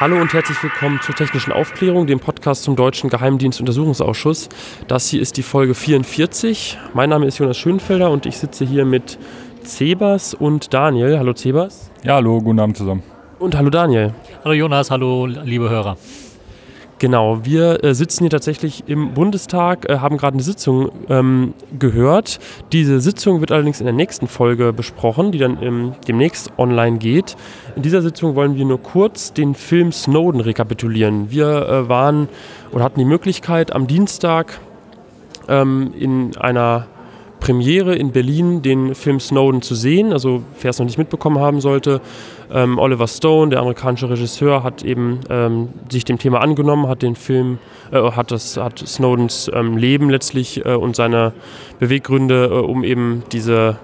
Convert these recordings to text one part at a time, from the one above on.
Hallo und herzlich willkommen zur Technischen Aufklärung, dem Podcast zum Deutschen Geheimdienstuntersuchungsausschuss. Das hier ist die Folge 44. Mein Name ist Jonas Schönfelder und ich sitze hier mit Zebas und Daniel. Hallo Zebas. Ja, hallo, guten Abend zusammen. Und hallo Daniel. Hallo Jonas, hallo liebe Hörer. Genau, wir äh, sitzen hier tatsächlich im Bundestag, äh, haben gerade eine Sitzung ähm, gehört. Diese Sitzung wird allerdings in der nächsten Folge besprochen, die dann ähm, demnächst online geht. In dieser Sitzung wollen wir nur kurz den Film Snowden rekapitulieren. Wir äh, waren oder hatten die Möglichkeit am Dienstag ähm, in einer Premiere in Berlin den Film Snowden zu sehen. Also wer es noch nicht mitbekommen haben sollte, ähm, Oliver Stone, der amerikanische Regisseur, hat eben ähm, sich dem Thema angenommen, hat den Film, äh, hat das, hat Snowdens ähm, Leben letztlich äh, und seine Beweggründe, äh, um eben diese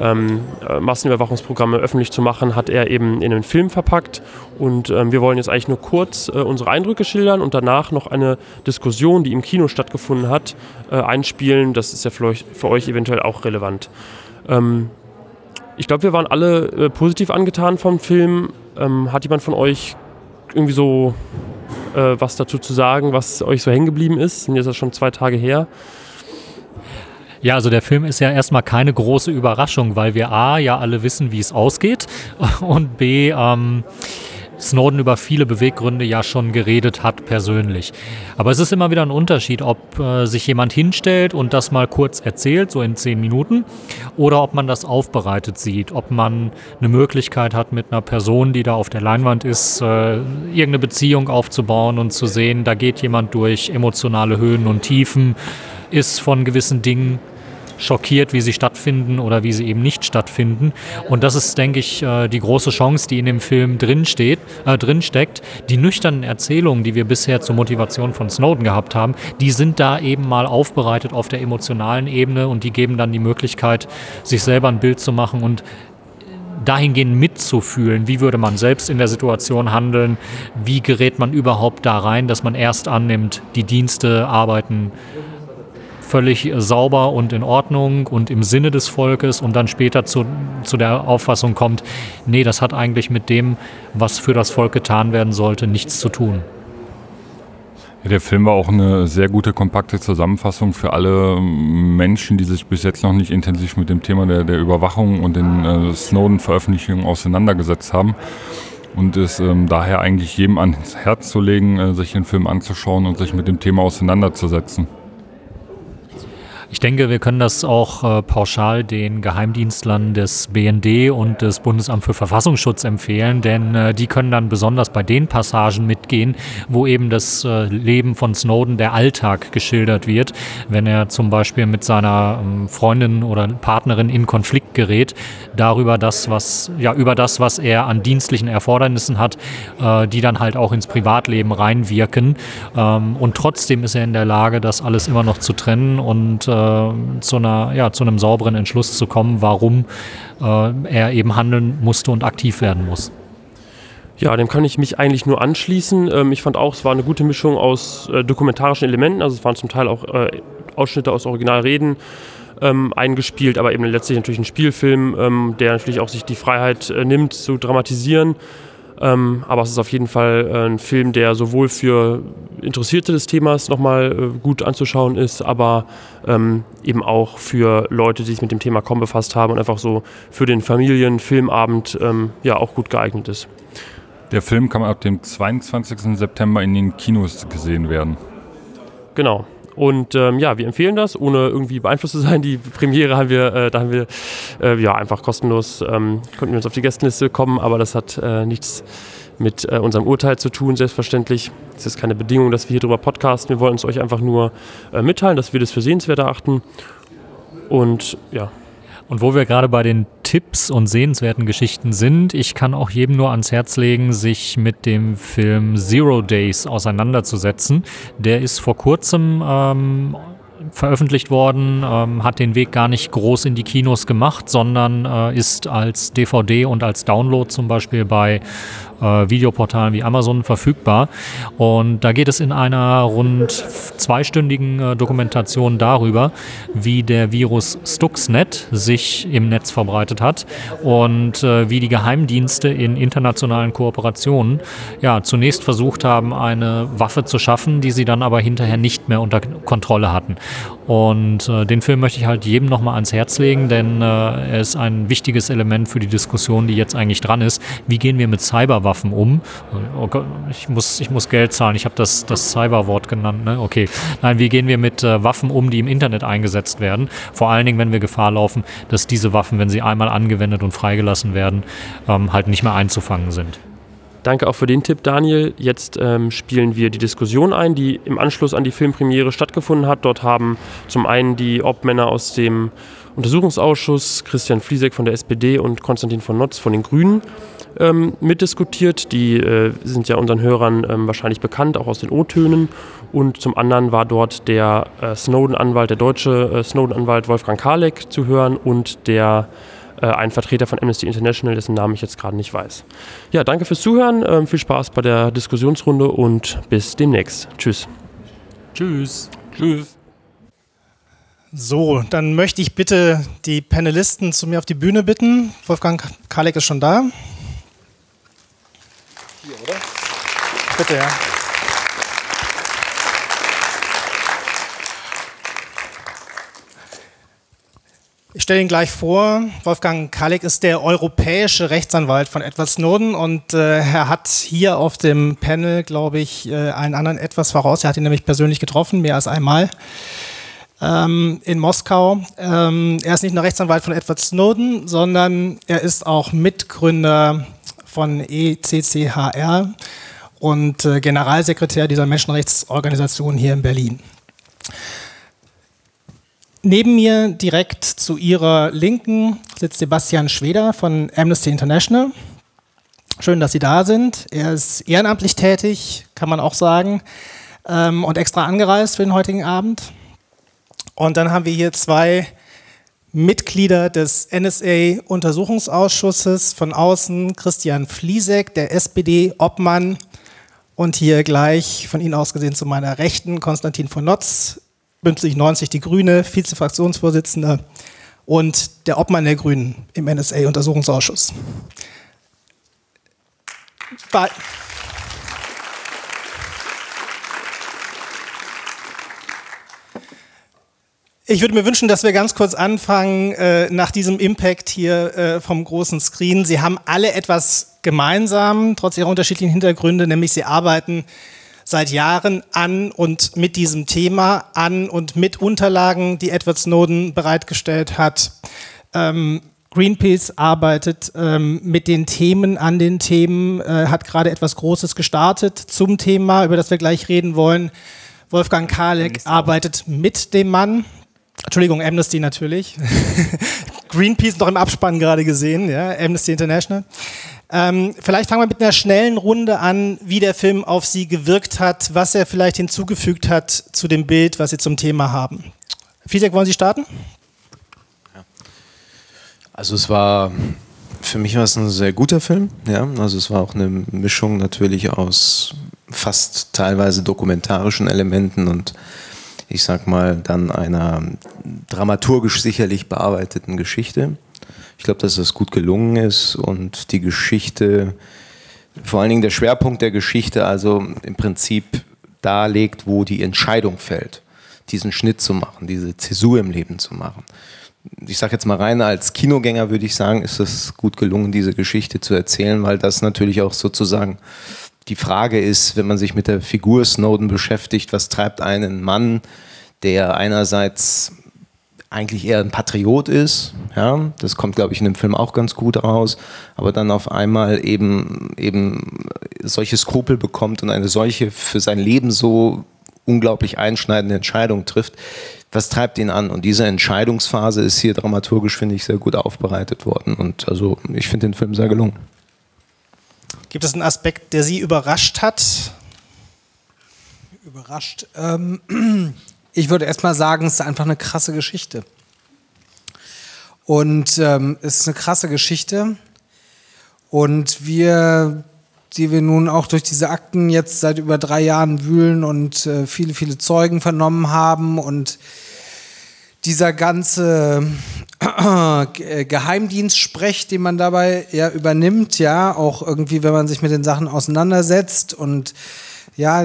ähm, äh, Massenüberwachungsprogramme öffentlich zu machen, hat er eben in einen Film verpackt. Und ähm, wir wollen jetzt eigentlich nur kurz äh, unsere Eindrücke schildern und danach noch eine Diskussion, die im Kino stattgefunden hat, äh, einspielen. Das ist ja für euch, für euch eventuell auch relevant. Ähm, ich glaube, wir waren alle äh, positiv angetan vom Film. Ähm, hat jemand von euch irgendwie so äh, was dazu zu sagen, was euch so hängen geblieben ist? Sind jetzt schon zwei Tage her. Ja, also der Film ist ja erstmal keine große Überraschung, weil wir A, ja alle wissen, wie es ausgeht und B, ähm, Snowden über viele Beweggründe ja schon geredet hat persönlich. Aber es ist immer wieder ein Unterschied, ob äh, sich jemand hinstellt und das mal kurz erzählt, so in zehn Minuten, oder ob man das aufbereitet sieht, ob man eine Möglichkeit hat, mit einer Person, die da auf der Leinwand ist, äh, irgendeine Beziehung aufzubauen und zu sehen, da geht jemand durch emotionale Höhen und Tiefen, ist von gewissen Dingen schockiert, wie sie stattfinden oder wie sie eben nicht stattfinden. Und das ist, denke ich, äh, die große Chance, die in dem Film drin, steht, äh, drin steckt. Die nüchternen Erzählungen, die wir bisher zur Motivation von Snowden gehabt haben, die sind da eben mal aufbereitet auf der emotionalen Ebene und die geben dann die Möglichkeit, sich selber ein Bild zu machen und dahingehend mitzufühlen, wie würde man selbst in der Situation handeln, wie gerät man überhaupt da rein, dass man erst annimmt, die Dienste arbeiten völlig sauber und in Ordnung und im Sinne des Volkes und dann später zu, zu der Auffassung kommt, nee, das hat eigentlich mit dem, was für das Volk getan werden sollte, nichts zu tun. Ja, der Film war auch eine sehr gute, kompakte Zusammenfassung für alle Menschen, die sich bis jetzt noch nicht intensiv mit dem Thema der, der Überwachung und den äh, Snowden-Veröffentlichungen auseinandergesetzt haben. Und es ähm, daher eigentlich jedem ans Herz zu legen, äh, sich den Film anzuschauen und sich mit dem Thema auseinanderzusetzen. Ich denke, wir können das auch äh, pauschal den Geheimdienstlern des BND und des Bundesamt für Verfassungsschutz empfehlen, denn äh, die können dann besonders bei den Passagen mitgehen, wo eben das äh, Leben von Snowden, der Alltag geschildert wird, wenn er zum Beispiel mit seiner ähm, Freundin oder Partnerin in Konflikt gerät, darüber das, was, ja, über das, was er an dienstlichen Erfordernissen hat, äh, die dann halt auch ins Privatleben reinwirken. Ähm, und trotzdem ist er in der Lage, das alles immer noch zu trennen und äh, äh, zu, einer, ja, zu einem sauberen Entschluss zu kommen, warum äh, er eben handeln musste und aktiv werden muss. Ja, dem kann ich mich eigentlich nur anschließen. Ähm, ich fand auch, es war eine gute Mischung aus äh, dokumentarischen Elementen, also es waren zum Teil auch äh, Ausschnitte aus Originalreden ähm, eingespielt, aber eben letztlich natürlich ein Spielfilm, ähm, der natürlich auch sich die Freiheit äh, nimmt zu dramatisieren. Ähm, aber es ist auf jeden Fall äh, ein Film, der sowohl für Interessierte des Themas nochmal äh, gut anzuschauen ist, aber ähm, eben auch für Leute, die sich mit dem Thema kaum befasst haben und einfach so für den Familienfilmabend ähm, ja auch gut geeignet ist. Der Film kann ab dem 22. September in den Kinos gesehen werden. Genau. Und ähm, ja, wir empfehlen das, ohne irgendwie beeinflusst zu sein. Die Premiere haben wir, äh, da haben wir äh, ja einfach kostenlos, ähm, konnten wir uns auf die Gästenliste kommen, aber das hat äh, nichts mit äh, unserem Urteil zu tun, selbstverständlich. Es ist keine Bedingung, dass wir hier drüber podcasten. Wir wollen es euch einfach nur äh, mitteilen, dass wir das für sehenswert erachten. Und ja. Und wo wir gerade bei den Tipps und sehenswerten Geschichten sind, ich kann auch jedem nur ans Herz legen, sich mit dem Film Zero Days auseinanderzusetzen. Der ist vor kurzem ähm, veröffentlicht worden, ähm, hat den Weg gar nicht groß in die Kinos gemacht, sondern äh, ist als DVD und als Download zum Beispiel bei äh, Videoportalen wie Amazon verfügbar. Und da geht es in einer rund zweistündigen äh, Dokumentation darüber, wie der Virus Stuxnet sich im Netz verbreitet hat und äh, wie die Geheimdienste in internationalen Kooperationen ja zunächst versucht haben, eine Waffe zu schaffen, die sie dann aber hinterher nicht mehr unter Kontrolle hatten. Und äh, den Film möchte ich halt jedem nochmal ans Herz legen, denn äh, er ist ein wichtiges Element für die Diskussion, die jetzt eigentlich dran ist. Wie gehen wir mit Cyberwaffen um? Oh Gott, ich muss, ich muss Geld zahlen, ich habe das, das Cyberwort genannt. Ne? Okay. Nein, wie gehen wir mit äh, Waffen um, die im Internet eingesetzt werden? Vor allen Dingen, wenn wir Gefahr laufen, dass diese Waffen, wenn sie einmal angewendet und freigelassen werden, ähm, halt nicht mehr einzufangen sind. Danke auch für den Tipp, Daniel. Jetzt ähm, spielen wir die Diskussion ein, die im Anschluss an die Filmpremiere stattgefunden hat. Dort haben zum einen die Obmänner aus dem Untersuchungsausschuss, Christian Fliesek von der SPD und Konstantin von Notz von den Grünen, ähm, mitdiskutiert. Die äh, sind ja unseren Hörern ähm, wahrscheinlich bekannt, auch aus den O-Tönen. Und zum anderen war dort der äh, Snowden-Anwalt, der deutsche äh, Snowden-Anwalt Wolfgang Kalek zu hören und der äh, ein Vertreter von Amnesty International, dessen Namen ich jetzt gerade nicht weiß. Ja, danke fürs Zuhören, ähm, viel Spaß bei der Diskussionsrunde und bis demnächst. Tschüss. Tschüss. Tschüss. So, dann möchte ich bitte die Panelisten zu mir auf die Bühne bitten. Wolfgang Kalek ist schon da. Hier, oder? Bitte, ja. Ich stelle ihn gleich vor. Wolfgang Kalek ist der europäische Rechtsanwalt von Edward Snowden und äh, er hat hier auf dem Panel, glaube ich, äh, allen anderen etwas voraus. Er hat ihn nämlich persönlich getroffen, mehr als einmal ähm, in Moskau. Ähm, er ist nicht nur Rechtsanwalt von Edward Snowden, sondern er ist auch Mitgründer von ECCHR und äh, Generalsekretär dieser Menschenrechtsorganisation hier in Berlin. Neben mir direkt zu ihrer Linken sitzt Sebastian Schweder von Amnesty International. Schön, dass Sie da sind. Er ist ehrenamtlich tätig, kann man auch sagen, ähm, und extra angereist für den heutigen Abend. Und dann haben wir hier zwei Mitglieder des NSA-Untersuchungsausschusses von außen, Christian Fliesek, der SPD-Obmann, und hier gleich von Ihnen aus gesehen zu meiner Rechten Konstantin von Notz, Bündnis 90 Die Grüne, Vizefraktionsvorsitzender und der Obmann der Grünen im NSA-Untersuchungsausschuss. Ich würde mir wünschen, dass wir ganz kurz anfangen äh, nach diesem Impact hier äh, vom großen Screen. Sie haben alle etwas gemeinsam, trotz ihrer unterschiedlichen Hintergründe, nämlich sie arbeiten seit Jahren an und mit diesem Thema, an und mit Unterlagen, die Edward Snowden bereitgestellt hat. Ähm, Greenpeace arbeitet ähm, mit den Themen, an den Themen, äh, hat gerade etwas Großes gestartet zum Thema, über das wir gleich reden wollen. Wolfgang Kalek arbeitet mit dem Mann. Entschuldigung, Amnesty natürlich. Greenpeace noch im Abspann gerade gesehen, ja, Amnesty International. Ähm, vielleicht fangen wir mit einer schnellen Runde an, wie der Film auf Sie gewirkt hat, was er vielleicht hinzugefügt hat zu dem Bild, was Sie zum Thema haben. Fiesek, wollen Sie starten? Ja. Also es war, für mich war es ein sehr guter Film. Ja? Also es war auch eine Mischung natürlich aus fast teilweise dokumentarischen Elementen und ich sag mal dann einer dramaturgisch sicherlich bearbeiteten Geschichte. Ich glaube, dass das gut gelungen ist und die Geschichte, vor allen Dingen der Schwerpunkt der Geschichte, also im Prinzip darlegt, wo die Entscheidung fällt, diesen Schnitt zu machen, diese Zäsur im Leben zu machen. Ich sage jetzt mal rein, als Kinogänger würde ich sagen, ist es gut gelungen, diese Geschichte zu erzählen, weil das natürlich auch sozusagen die Frage ist, wenn man sich mit der Figur Snowden beschäftigt, was treibt einen Mann, der einerseits eigentlich eher ein Patriot ist. Ja, das kommt, glaube ich, in dem Film auch ganz gut raus. Aber dann auf einmal eben, eben solche Skrupel bekommt und eine solche für sein Leben so unglaublich einschneidende Entscheidung trifft. Was treibt ihn an? Und diese Entscheidungsphase ist hier dramaturgisch, finde ich, sehr gut aufbereitet worden. Und also ich finde den Film sehr gelungen. Gibt es einen Aspekt, der Sie überrascht hat? Überrascht. Ähm, ich würde erstmal sagen, es ist einfach eine krasse Geschichte. Und ähm, es ist eine krasse Geschichte. Und wir, die wir nun auch durch diese Akten jetzt seit über drei Jahren wühlen und äh, viele, viele Zeugen vernommen haben und dieser ganze äh, Geheimdienstsprech, den man dabei ja übernimmt, ja, auch irgendwie, wenn man sich mit den Sachen auseinandersetzt und ja,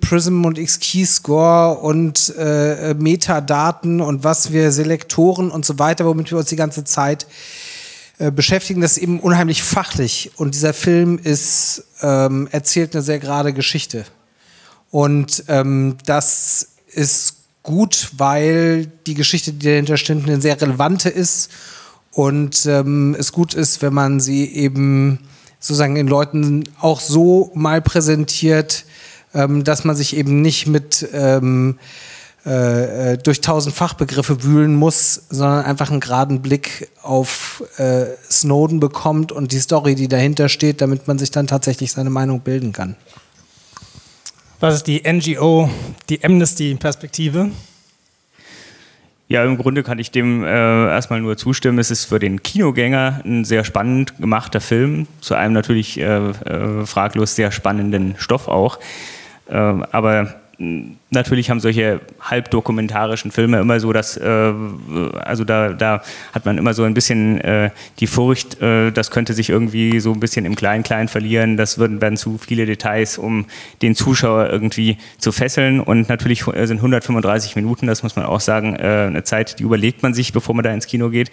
Prism und X-Keyscore und äh, Metadaten und was wir Selektoren und so weiter, womit wir uns die ganze Zeit äh, beschäftigen, das ist eben unheimlich fachlich. Und dieser Film ist, ähm, erzählt eine sehr gerade Geschichte. Und ähm, das ist gut, weil die Geschichte, die dahinter stimmt, eine sehr relevante ist und ähm, es gut ist, wenn man sie eben sozusagen den Leuten auch so mal präsentiert, ähm, dass man sich eben nicht mit ähm, äh, äh, durch tausend Fachbegriffe wühlen muss, sondern einfach einen geraden Blick auf äh, Snowden bekommt und die Story, die dahinter steht, damit man sich dann tatsächlich seine Meinung bilden kann. Was ist die NGO, die Amnesty-Perspektive? Ja, im Grunde kann ich dem äh, erstmal nur zustimmen. Es ist für den Kinogänger ein sehr spannend gemachter Film, zu einem natürlich äh, äh, fraglos sehr spannenden Stoff auch. Äh, aber natürlich haben solche halbdokumentarischen Filme immer so, dass, äh, also da, da hat man immer so ein bisschen äh, die Furcht, äh, das könnte sich irgendwie so ein bisschen im Klein-Klein verlieren, das würden dann zu viele Details, um den Zuschauer irgendwie zu fesseln. Und natürlich sind 135 Minuten, das muss man auch sagen, äh, eine Zeit, die überlegt man sich, bevor man da ins Kino geht.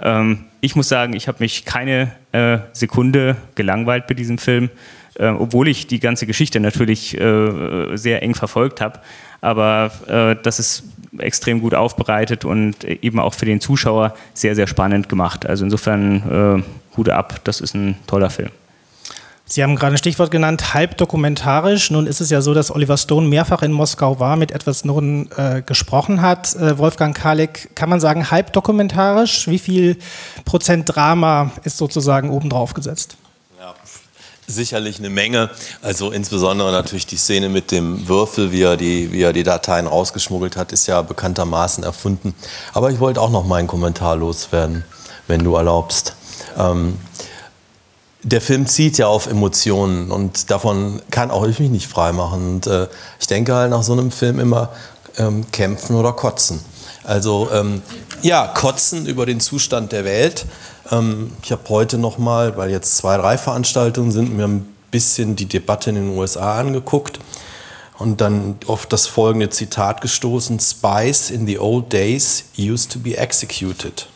Ähm, ich muss sagen, ich habe mich keine äh, Sekunde gelangweilt bei diesem Film äh, obwohl ich die ganze Geschichte natürlich äh, sehr eng verfolgt habe. Aber äh, das ist extrem gut aufbereitet und eben auch für den Zuschauer sehr, sehr spannend gemacht. Also insofern äh, Hut ab, das ist ein toller Film. Sie haben gerade ein Stichwort genannt, halb dokumentarisch. Nun ist es ja so, dass Oliver Stone mehrfach in Moskau war, mit Edward Snowden äh, gesprochen hat. Äh, Wolfgang Kalik, kann man sagen, halb dokumentarisch? Wie viel Prozent Drama ist sozusagen obendrauf gesetzt? Sicherlich eine Menge. Also insbesondere natürlich die Szene mit dem Würfel, wie er die, wie er die Dateien rausgeschmuggelt hat, ist ja bekanntermaßen erfunden. Aber ich wollte auch noch meinen Kommentar loswerden, wenn du erlaubst. Ähm, der Film zieht ja auf Emotionen und davon kann auch ich mich nicht freimachen. Und äh, ich denke halt nach so einem Film immer ähm, kämpfen oder kotzen. Also ähm, ja, kotzen über den Zustand der Welt ähm, ich habe heute noch mal, weil jetzt zwei, drei Veranstaltungen sind, mir ein bisschen die Debatte in den USA angeguckt und dann auf das folgende Zitat gestoßen: Spies in the old days used to be executed.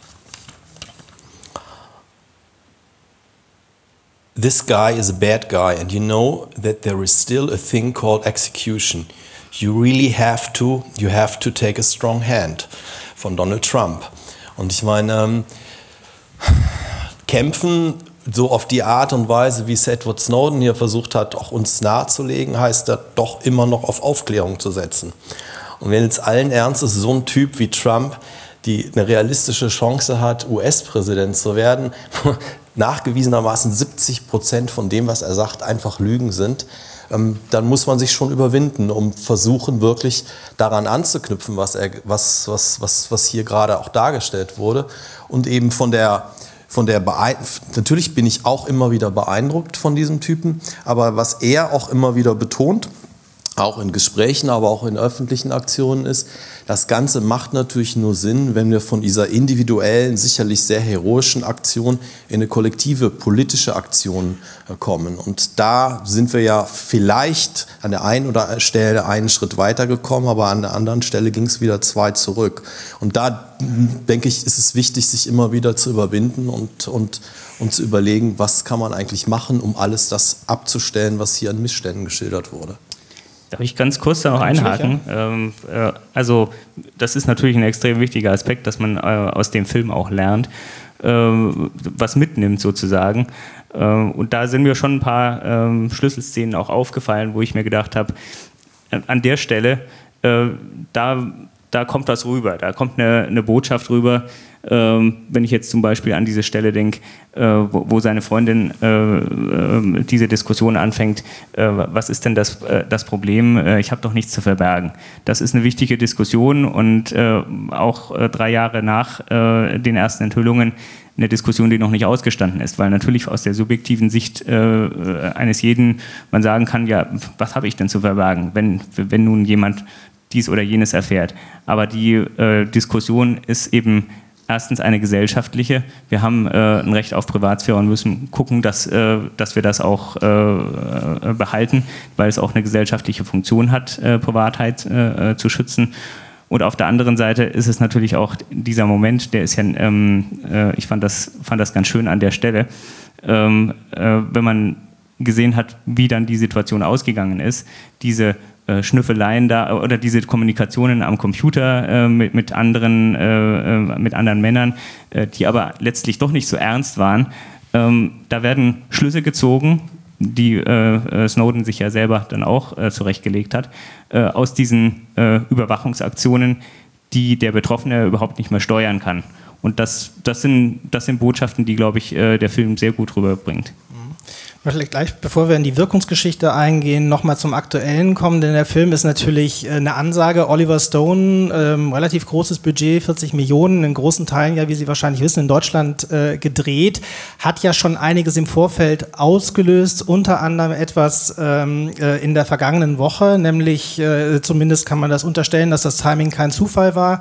This guy is a bad guy, and you know that there is still a thing called execution. You really have to, you have to take a strong hand von Donald Trump. Und ich meine, ähm, kämpfen, so auf die Art und Weise, wie es Edward Snowden hier versucht hat, auch uns nahezulegen, heißt er doch immer noch auf Aufklärung zu setzen. Und wenn jetzt allen Ernstes so ein Typ wie Trump, die eine realistische Chance hat, US-Präsident zu werden, nachgewiesenermaßen 70 Prozent von dem, was er sagt, einfach Lügen sind, dann muss man sich schon überwinden, um versuchen, wirklich daran anzuknüpfen, was, er, was, was, was, was hier gerade auch dargestellt wurde. Und eben von der, von der natürlich bin ich auch immer wieder beeindruckt von diesem Typen, aber was er auch immer wieder betont, auch in Gesprächen, aber auch in öffentlichen Aktionen ist. Das Ganze macht natürlich nur Sinn, wenn wir von dieser individuellen, sicherlich sehr heroischen Aktion in eine kollektive politische Aktion äh, kommen. Und da sind wir ja vielleicht an der einen oder anderen Stelle einen Schritt weitergekommen, aber an der anderen Stelle ging es wieder zwei zurück. Und da denke ich, ist es wichtig, sich immer wieder zu überwinden und, und, und zu überlegen, was kann man eigentlich machen, um alles das abzustellen, was hier an Missständen geschildert wurde. Darf ich ganz kurz da noch einhaken? Ähm, äh, also das ist natürlich ein extrem wichtiger Aspekt, dass man äh, aus dem Film auch lernt, äh, was mitnimmt sozusagen. Äh, und da sind mir schon ein paar ähm, Schlüsselszenen auch aufgefallen, wo ich mir gedacht habe, äh, an der Stelle, äh, da da kommt was rüber, da kommt eine, eine Botschaft rüber. Ähm, wenn ich jetzt zum Beispiel an diese Stelle denke, äh, wo, seine Freundin äh, äh, diese Diskussion anfängt, äh, was ist denn das, äh, das Problem? Äh, ich habe doch nichts zu verbergen. Das ist eine wichtige Diskussion und auch drei Jahre nach den ersten Enthüllungen eine Diskussion, die noch nicht ausgestanden ist, weil natürlich aus der subjektiven Sicht eines jeden man sagen kann, ja, was habe ich denn zu verbergen, wenn, wenn nun jemand dies oder jenes erfährt. Aber die äh, Diskussion ist eben erstens eine gesellschaftliche. Wir haben äh, ein Recht auf Privatsphäre und müssen gucken, dass, äh, dass wir das auch äh, äh behalten, weil es auch eine gesellschaftliche Funktion hat, äh, Privatheit äh, zu schützen. Und auf der anderen Seite ist es natürlich auch dieser Moment, der ist ja, ähm, ich fand das, fand das ganz schön an der Stelle, ähm, wenn man gesehen hat, wie dann die Situation ausgegangen ist, diese äh, Schnüffeleien da oder diese Kommunikationen am Computer äh, mit, mit, anderen, äh, äh mit anderen Männern, äh, die aber letztlich doch nicht so ernst waren. Ähm, da werden Schlüsse gezogen, die Snowden sich ja selber dann auch zurechtgelegt hat, aus diesen Überwachungsaktionen, die der Betroffene überhaupt nicht mehr steuern kann. Und das, das, sind, das sind Botschaften, die, glaube ich, der Film sehr gut rüberbringt möchte gleich, bevor wir in die Wirkungsgeschichte eingehen, nochmal zum Aktuellen kommen, denn der Film ist natürlich äh, eine Ansage. Oliver Stone, ähm, relativ großes Budget, 40 Millionen, in großen Teilen ja, wie Sie wahrscheinlich wissen, in Deutschland äh, gedreht, hat ja schon einiges im Vorfeld ausgelöst, unter anderem etwas ähm, äh, in der vergangenen Woche, nämlich äh, zumindest kann man das unterstellen, dass das Timing kein Zufall war.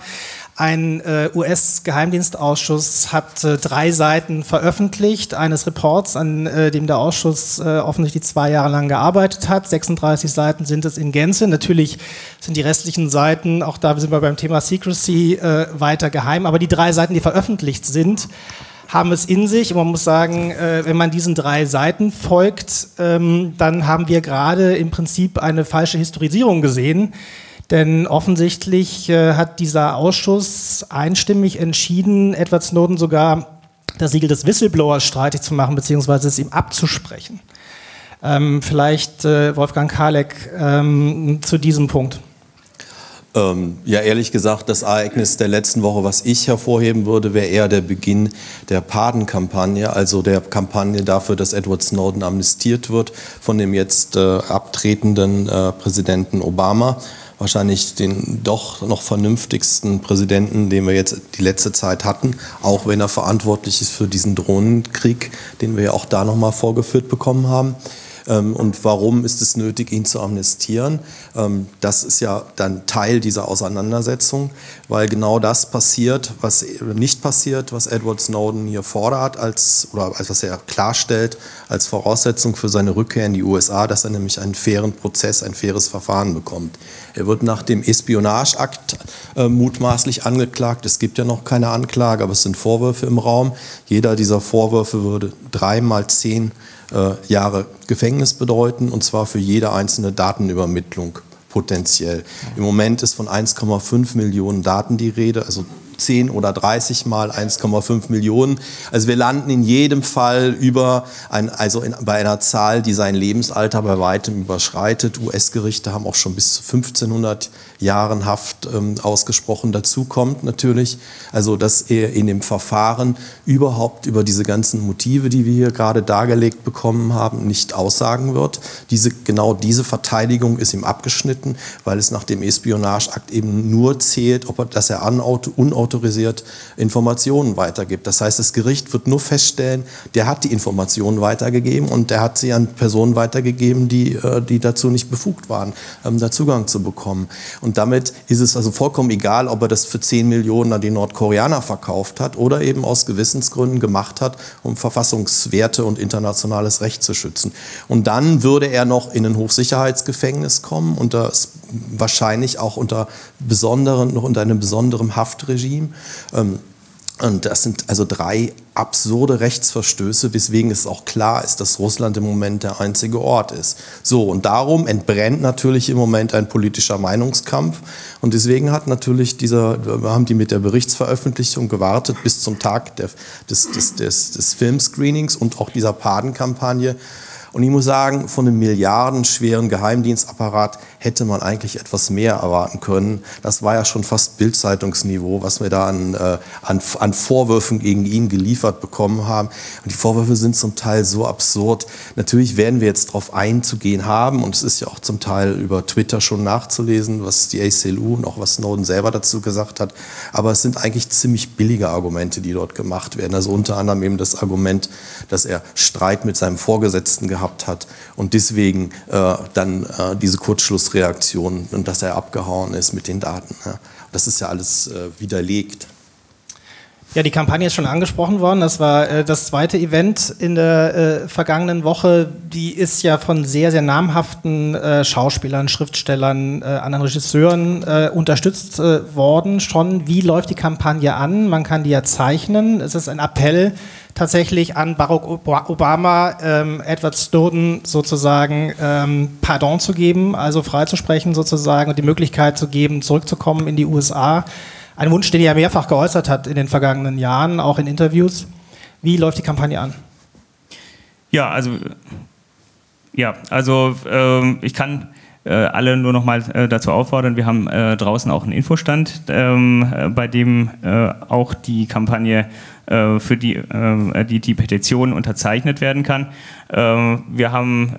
Ein äh, US-Geheimdienstausschuss hat äh, drei Seiten veröffentlicht, eines Reports, an äh, dem der Ausschuss äh, offensichtlich zwei Jahre lang gearbeitet hat. 36 Seiten sind es in Gänze. Natürlich sind die restlichen Seiten, auch da sind wir beim Thema Secrecy, äh, weiter geheim. Aber die drei Seiten, die veröffentlicht sind, haben es in sich. Und man muss sagen, äh, wenn man diesen drei Seiten folgt, ähm, dann haben wir gerade im Prinzip eine falsche Historisierung gesehen denn offensichtlich äh, hat dieser Ausschuss einstimmig entschieden, Edward Snowden sogar das Siegel des Whistleblowers streitig zu machen, beziehungsweise es ihm abzusprechen. Ähm, vielleicht äh, Wolfgang Kalek ähm, zu diesem Punkt. Ähm, ja, ehrlich gesagt, das Ereignis der letzten Woche, was ich hervorheben würde, wäre eher der Beginn der Paden-Kampagne, also der Kampagne dafür, dass Edward Snowden amnestiert wird von dem jetzt äh, abtretenden äh, Präsidenten Obama wahrscheinlich den doch noch vernünftigsten Präsidenten, den wir jetzt die letzte Zeit hatten, auch wenn er verantwortlich ist für diesen Drohnenkrieg, den wir ja auch da nochmal vorgeführt bekommen haben. Ähm, und warum ist es nötig, ihn zu amnestieren? Ähm, das ist ja dann Teil dieser Auseinandersetzung, weil genau das passiert, was nicht passiert, was Edward Snowden hier fordert, als, oder als was er klarstellt, als Voraussetzung für seine Rückkehr in die USA, dass er nämlich einen fairen Prozess, ein faires Verfahren bekommt. Er wird nach dem Espionageakt äh, mutmaßlich angeklagt. Es gibt ja noch keine Anklage, aber es sind Vorwürfe im Raum. Jeder dieser Vorwürfe würde dreimal zehn äh, Jahre Gefängnis bedeuten, und zwar für jede einzelne Datenübermittlung potenziell. Im Moment ist von 1,5 Millionen Daten die Rede, also 10 oder 30 mal 1,5 Millionen. Also wir landen in jedem Fall über ein, also in, bei einer Zahl, die sein Lebensalter bei weitem überschreitet. US-Gerichte haben auch schon bis zu 1500 Jahren Haft ähm, ausgesprochen. Dazu kommt natürlich, also dass er in dem Verfahren überhaupt über diese ganzen Motive, die wir hier gerade dargelegt bekommen haben, nicht aussagen wird. Diese, genau diese Verteidigung ist ihm abgeschnitten, weil es nach dem Espionageakt eben nur zählt, ob er, dass er unautorisiert Informationen weitergibt. Das heißt, das Gericht wird nur feststellen, der hat die Informationen weitergegeben und der hat sie an Personen weitergegeben, die, äh, die dazu nicht befugt waren, ähm, da Zugang zu bekommen. Und damit ist es also vollkommen egal, ob er das für 10 Millionen an die Nordkoreaner verkauft hat oder eben aus Gewissensgründen gemacht hat, um Verfassungswerte und internationales Recht zu schützen. Und dann würde er noch in ein Hochsicherheitsgefängnis kommen, unter, wahrscheinlich auch unter, besonderen, noch unter einem besonderen Haftregime. Ähm, und das sind also drei absurde Rechtsverstöße, weswegen es auch klar ist, dass Russland im Moment der einzige Ort ist. So, und darum entbrennt natürlich im Moment ein politischer Meinungskampf. Und deswegen hat natürlich dieser, haben die mit der Berichtsveröffentlichung gewartet bis zum Tag der, des, des, des, des Filmscreenings und auch dieser Padenkampagne Und ich muss sagen, von einem milliardenschweren Geheimdienstapparat hätte man eigentlich etwas mehr erwarten können. Das war ja schon fast Bildzeitungsniveau, was wir da an, äh, an, an Vorwürfen gegen ihn geliefert bekommen haben. Und die Vorwürfe sind zum Teil so absurd. Natürlich werden wir jetzt darauf einzugehen haben, und es ist ja auch zum Teil über Twitter schon nachzulesen, was die ACLU und auch was Snowden selber dazu gesagt hat. Aber es sind eigentlich ziemlich billige Argumente, die dort gemacht werden. Also unter anderem eben das Argument, dass er Streit mit seinem Vorgesetzten gehabt hat und deswegen äh, dann äh, diese Kurzschlussreaktion und dass er abgehauen ist mit den Daten. Ja. Das ist ja alles äh, widerlegt. Ja, die Kampagne ist schon angesprochen worden. Das war äh, das zweite Event in der äh, vergangenen Woche. Die ist ja von sehr, sehr namhaften äh, Schauspielern, Schriftstellern, äh, anderen Regisseuren äh, unterstützt äh, worden. Schon, wie läuft die Kampagne an? Man kann die ja zeichnen. Es ist ein Appell tatsächlich an Barack Obama, ähm, Edward Snowden sozusagen ähm, Pardon zu geben, also freizusprechen sozusagen und die Möglichkeit zu geben, zurückzukommen in die USA. Ein Wunsch, den er mehrfach geäußert hat in den vergangenen Jahren, auch in Interviews. Wie läuft die Kampagne an? Ja, also ja, also ähm, ich kann äh, alle nur noch mal äh, dazu auffordern. Wir haben äh, draußen auch einen Infostand, ähm, äh, bei dem äh, auch die Kampagne äh, für die, äh, die die Petition unterzeichnet werden kann. Äh, wir haben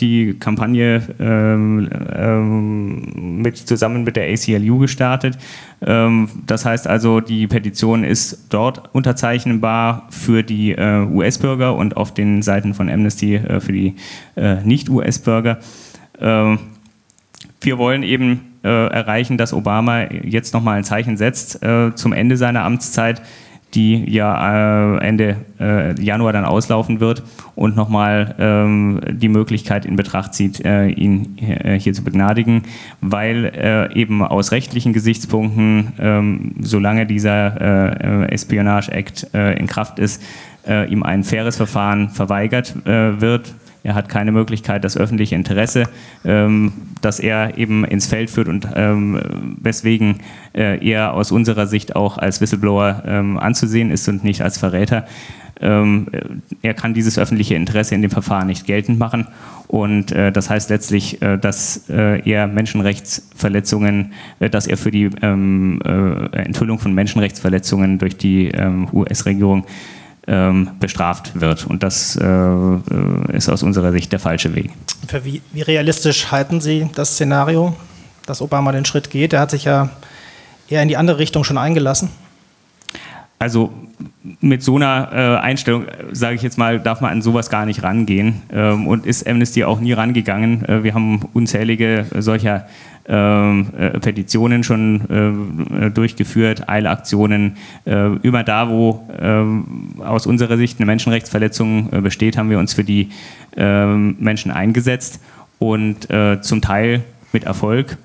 die Kampagne ähm, ähm, mit, zusammen mit der ACLU gestartet. Ähm, das heißt also, die Petition ist dort unterzeichnbar für die US-Bürger und auf den Seiten von Amnesty für die Nicht-US-Bürger. wir wollen eben erreichen, dass Obama jetzt nochmal ein Zeichen setzt zum Ende seiner Amtszeit die ja äh, Ende äh, Januar dann auslaufen wird und nochmal ähm, die Möglichkeit in Betracht zieht, äh, ihn hier zu begnadigen, weil eben aus rechtlichen Gesichtspunkten, ähm, solange dieser Espionage Act in Kraft ist, ihm ein faires Verfahren verweigert wird, er hat keine Möglichkeit, das öffentliche Interesse, ähm, das er eben ins Feld führt und ähm, weswegen äh, er aus unserer Sicht auch als Whistleblower ähm, anzusehen ist und nicht als Verräter. Ähm, er kann dieses öffentliche Interesse in dem Verfahren nicht geltend machen. Und äh, das heißt letztlich, äh, dass äh, er Menschenrechtsverletzungen, äh, dass er für die ähm, äh, Enthüllung von Menschenrechtsverletzungen durch die ähm, US-Regierung ähm, bestraft wird. Und das äh, äh, ist aus unserer Sicht der falsche Weg. Wie, wie, realistisch halten Sie das Szenario, dass Obama den Schritt geht? Er hat sich ja eher in die andere Richtung schon eingelassen. Also mit so einer äh, Einstellung, sage ich jetzt mal, darf man an sowas gar nicht rangehen ähm, und ist Amnesty auch nie rangegangen. Äh, wir haben unzählige solcher ähm, äh, Petitionen schon äh, durchgeführt, Eilaktionen. Äh, immer da, wo äh, aus unserer Sicht eine Menschenrechtsverletzung äh, besteht, haben wir uns für die ähm, Menschen eingesetzt und äh, zum Teil mit Erfolg.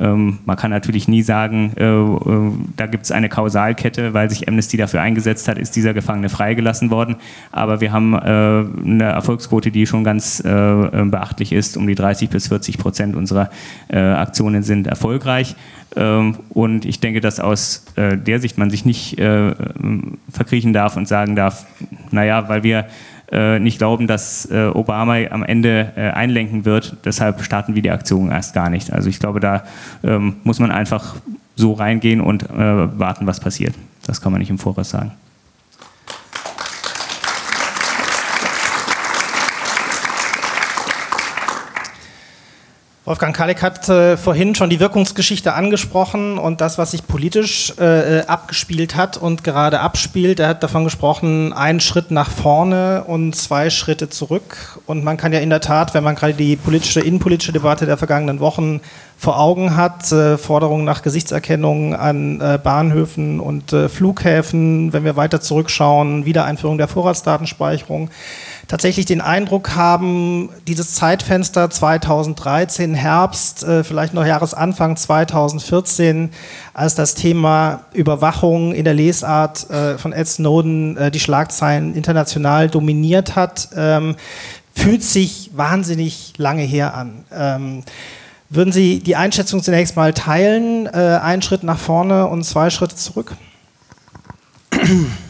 Ähm, man kann natürlich nie sagen, äh, äh, da gibt es eine Kausalkette, weil sich Amnesty dafür eingesetzt hat, ist dieser Gefangene freigelassen worden. Aber wir haben äh, eine Erfolgsquote, die schon ganz äh, äh, beachtlich ist. Um die 30 bis 40 Prozent unserer äh, Aktionen sind erfolgreich. Ähm, und ich denke, dass aus der Sicht man sich nicht verkriechen darf und sagen darf, naja, weil wir äh, nicht glauben, dass äh, Obama am Ende äh, einlenken wird. Deshalb starten wir die Aktion erst gar nicht. Also ich glaube, da ähm, muss man einfach so reingehen und äh, warten, was passiert. Das kann man nicht im Voraus sagen. Wolfgang Kalik hat äh, vorhin schon die Wirkungsgeschichte angesprochen und das, was sich politisch äh, abgespielt hat und gerade abspielt. Er hat davon gesprochen, einen Schritt nach vorne und zwei Schritte zurück. Und man kann ja in der Tat, wenn man gerade die politische, innenpolitische Debatte der vergangenen Wochen vor Augen hat, äh, Forderungen nach Gesichtserkennung an äh, Bahnhöfen und äh, Flughäfen, wenn wir weiter zurückschauen, Wiedereinführung der Vorratsdatenspeicherung, tatsächlich den Eindruck haben, dieses Zeitfenster 2013, Herbst, äh, vielleicht noch Jahresanfang 2014, als das Thema Überwachung in der Lesart äh, von Ed Snowden äh, die Schlagzeilen international dominiert hat, ähm, fühlt sich wahnsinnig lange her an. Ähm, würden Sie die Einschätzung zunächst mal teilen, äh, einen Schritt nach vorne und zwei Schritte zurück?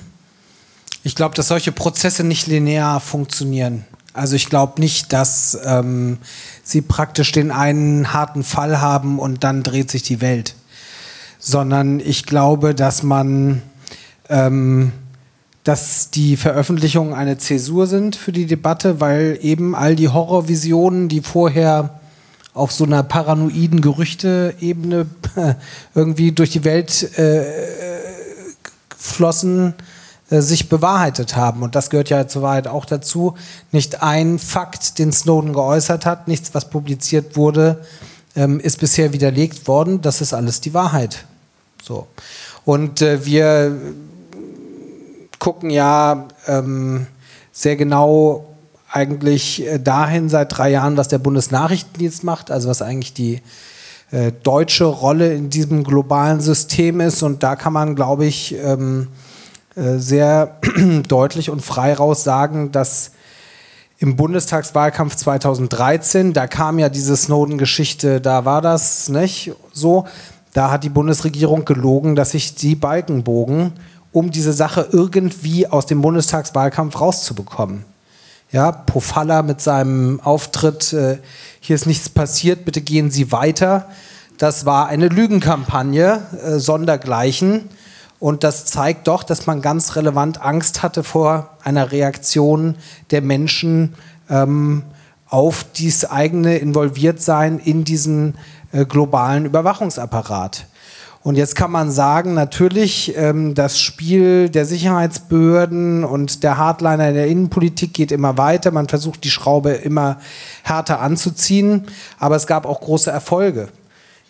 Ich glaube, dass solche Prozesse nicht linear funktionieren. Also ich glaube nicht, dass ähm, sie praktisch den einen harten Fall haben und dann dreht sich die Welt, sondern ich glaube, dass man, ähm, dass die Veröffentlichungen eine Zäsur sind für die Debatte, weil eben all die Horrorvisionen, die vorher auf so einer paranoiden Gerüchte-Ebene irgendwie durch die Welt äh, flossen, äh, sich bewahrheitet haben. Und das gehört ja zur Wahrheit auch dazu. Nicht ein Fakt, den Snowden geäußert hat, nichts, was publiziert wurde, ähm, ist bisher widerlegt worden. Das ist alles die Wahrheit. So. Und äh, wir gucken ja ähm, sehr genau eigentlich äh, dahin seit drei Jahren, was der Bundesnachrichtendienst macht, also was eigentlich die äh, deutsche Rolle in diesem globalen System ist. Und da kann man, glaube ich, ähm, äh, sehr deutlich und frei raus sagen, dass im Bundestagswahlkampf 2013, da kam ja diese Snowden-Geschichte, da war das nicht so, da hat die Bundesregierung gelogen, dass sich die Balken bogen, um diese Sache irgendwie aus dem Bundestagswahlkampf rauszubekommen. Ja, Pofalla mit seinem Auftritt, äh, hier ist nichts passiert, bitte gehen Sie weiter. Das war eine Lügenkampagne, äh, sondergleichen. Und das zeigt doch, dass man ganz relevant Angst hatte vor einer Reaktion der Menschen ähm, auf dieses eigene Involviertsein in diesen äh, globalen Überwachungsapparat. Und jetzt kann man sagen, natürlich, ähm, das Spiel der Sicherheitsbehörden und der Hardliner der Innenpolitik geht immer weiter. Man versucht, die Schraube immer härter anzuziehen. Aber es gab auch große Erfolge.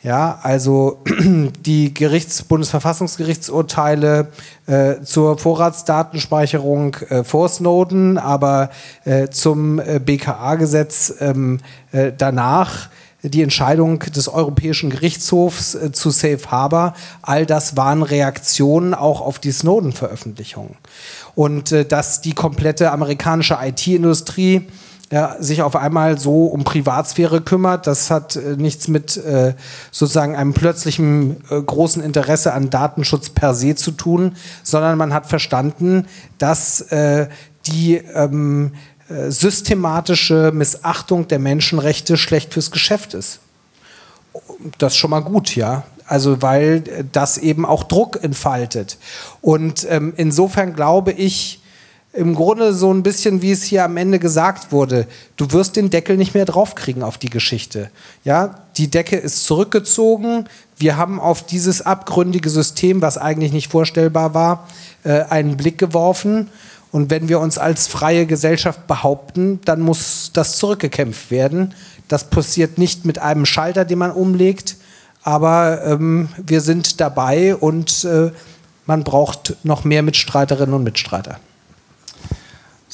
Ja, also die Gerichts Bundesverfassungsgerichtsurteile äh, zur Vorratsdatenspeicherung äh, vor Snowden, aber äh, zum äh, BKA-Gesetz ähm, äh, danach die Entscheidung des Europäischen Gerichtshofs äh, zu Safe Harbor, all das waren Reaktionen auch auf die Snowden-Veröffentlichungen. Und äh, dass die komplette amerikanische IT-Industrie ja, sich auf einmal so um Privatsphäre kümmert. Das hat äh, nichts mit äh, sozusagen einem plötzlichen äh, großen Interesse an Datenschutz per se zu tun, sondern man hat verstanden, dass äh, die ähm, äh, systematische Missachtung der Menschenrechte schlecht fürs Geschäft ist. Das ist schon mal gut, ja. Also weil das eben auch Druck entfaltet. Und ähm, insofern glaube ich, im Grunde so ein bisschen, wie es hier am Ende gesagt wurde, du wirst den Deckel nicht mehr draufkriegen auf die Geschichte. Ja, die Decke ist zurückgezogen. Wir haben auf dieses abgründige System, was eigentlich nicht vorstellbar war, äh, einen Blick geworfen. Und wenn wir uns als freie Gesellschaft behaupten, dann muss das zurückgekämpft werden. Das passiert nicht mit einem Schalter, den man umlegt, aber ähm, wir sind dabei und äh, man braucht noch mehr Mitstreiterinnen und Mitstreiter.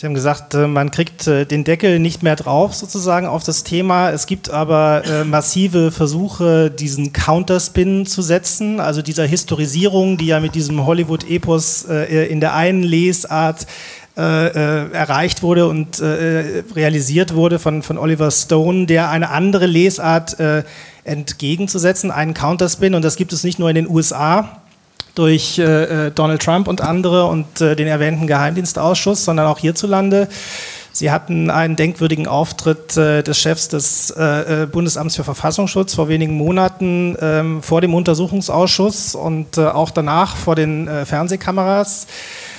Sie haben gesagt, äh, man kriegt äh, den Deckel nicht mehr drauf sozusagen auf das Thema. Es gibt aber äh, massive Versuche, diesen Counterspin zu setzen, also dieser Historisierung, die ja mit diesem Hollywood-Epos in der einen Lesart erreicht wurde und realisiert wurde von, von Oliver Stone, der eine andere Lesart entgegenzusetzen, einen Counterspin. Und das gibt es nicht nur in den USA, durch äh, äh, Donald Trump und andere und äh, den erwähnten Geheimdienstausschuss, sondern auch hierzulande. Sie hatten einen denkwürdigen Auftritt äh, des Chefs des äh, äh, Bundesamts für Verfassungsschutz vor wenigen Monaten ähm, vor dem Untersuchungsausschuss und auch danach vor den Fernsehkameras.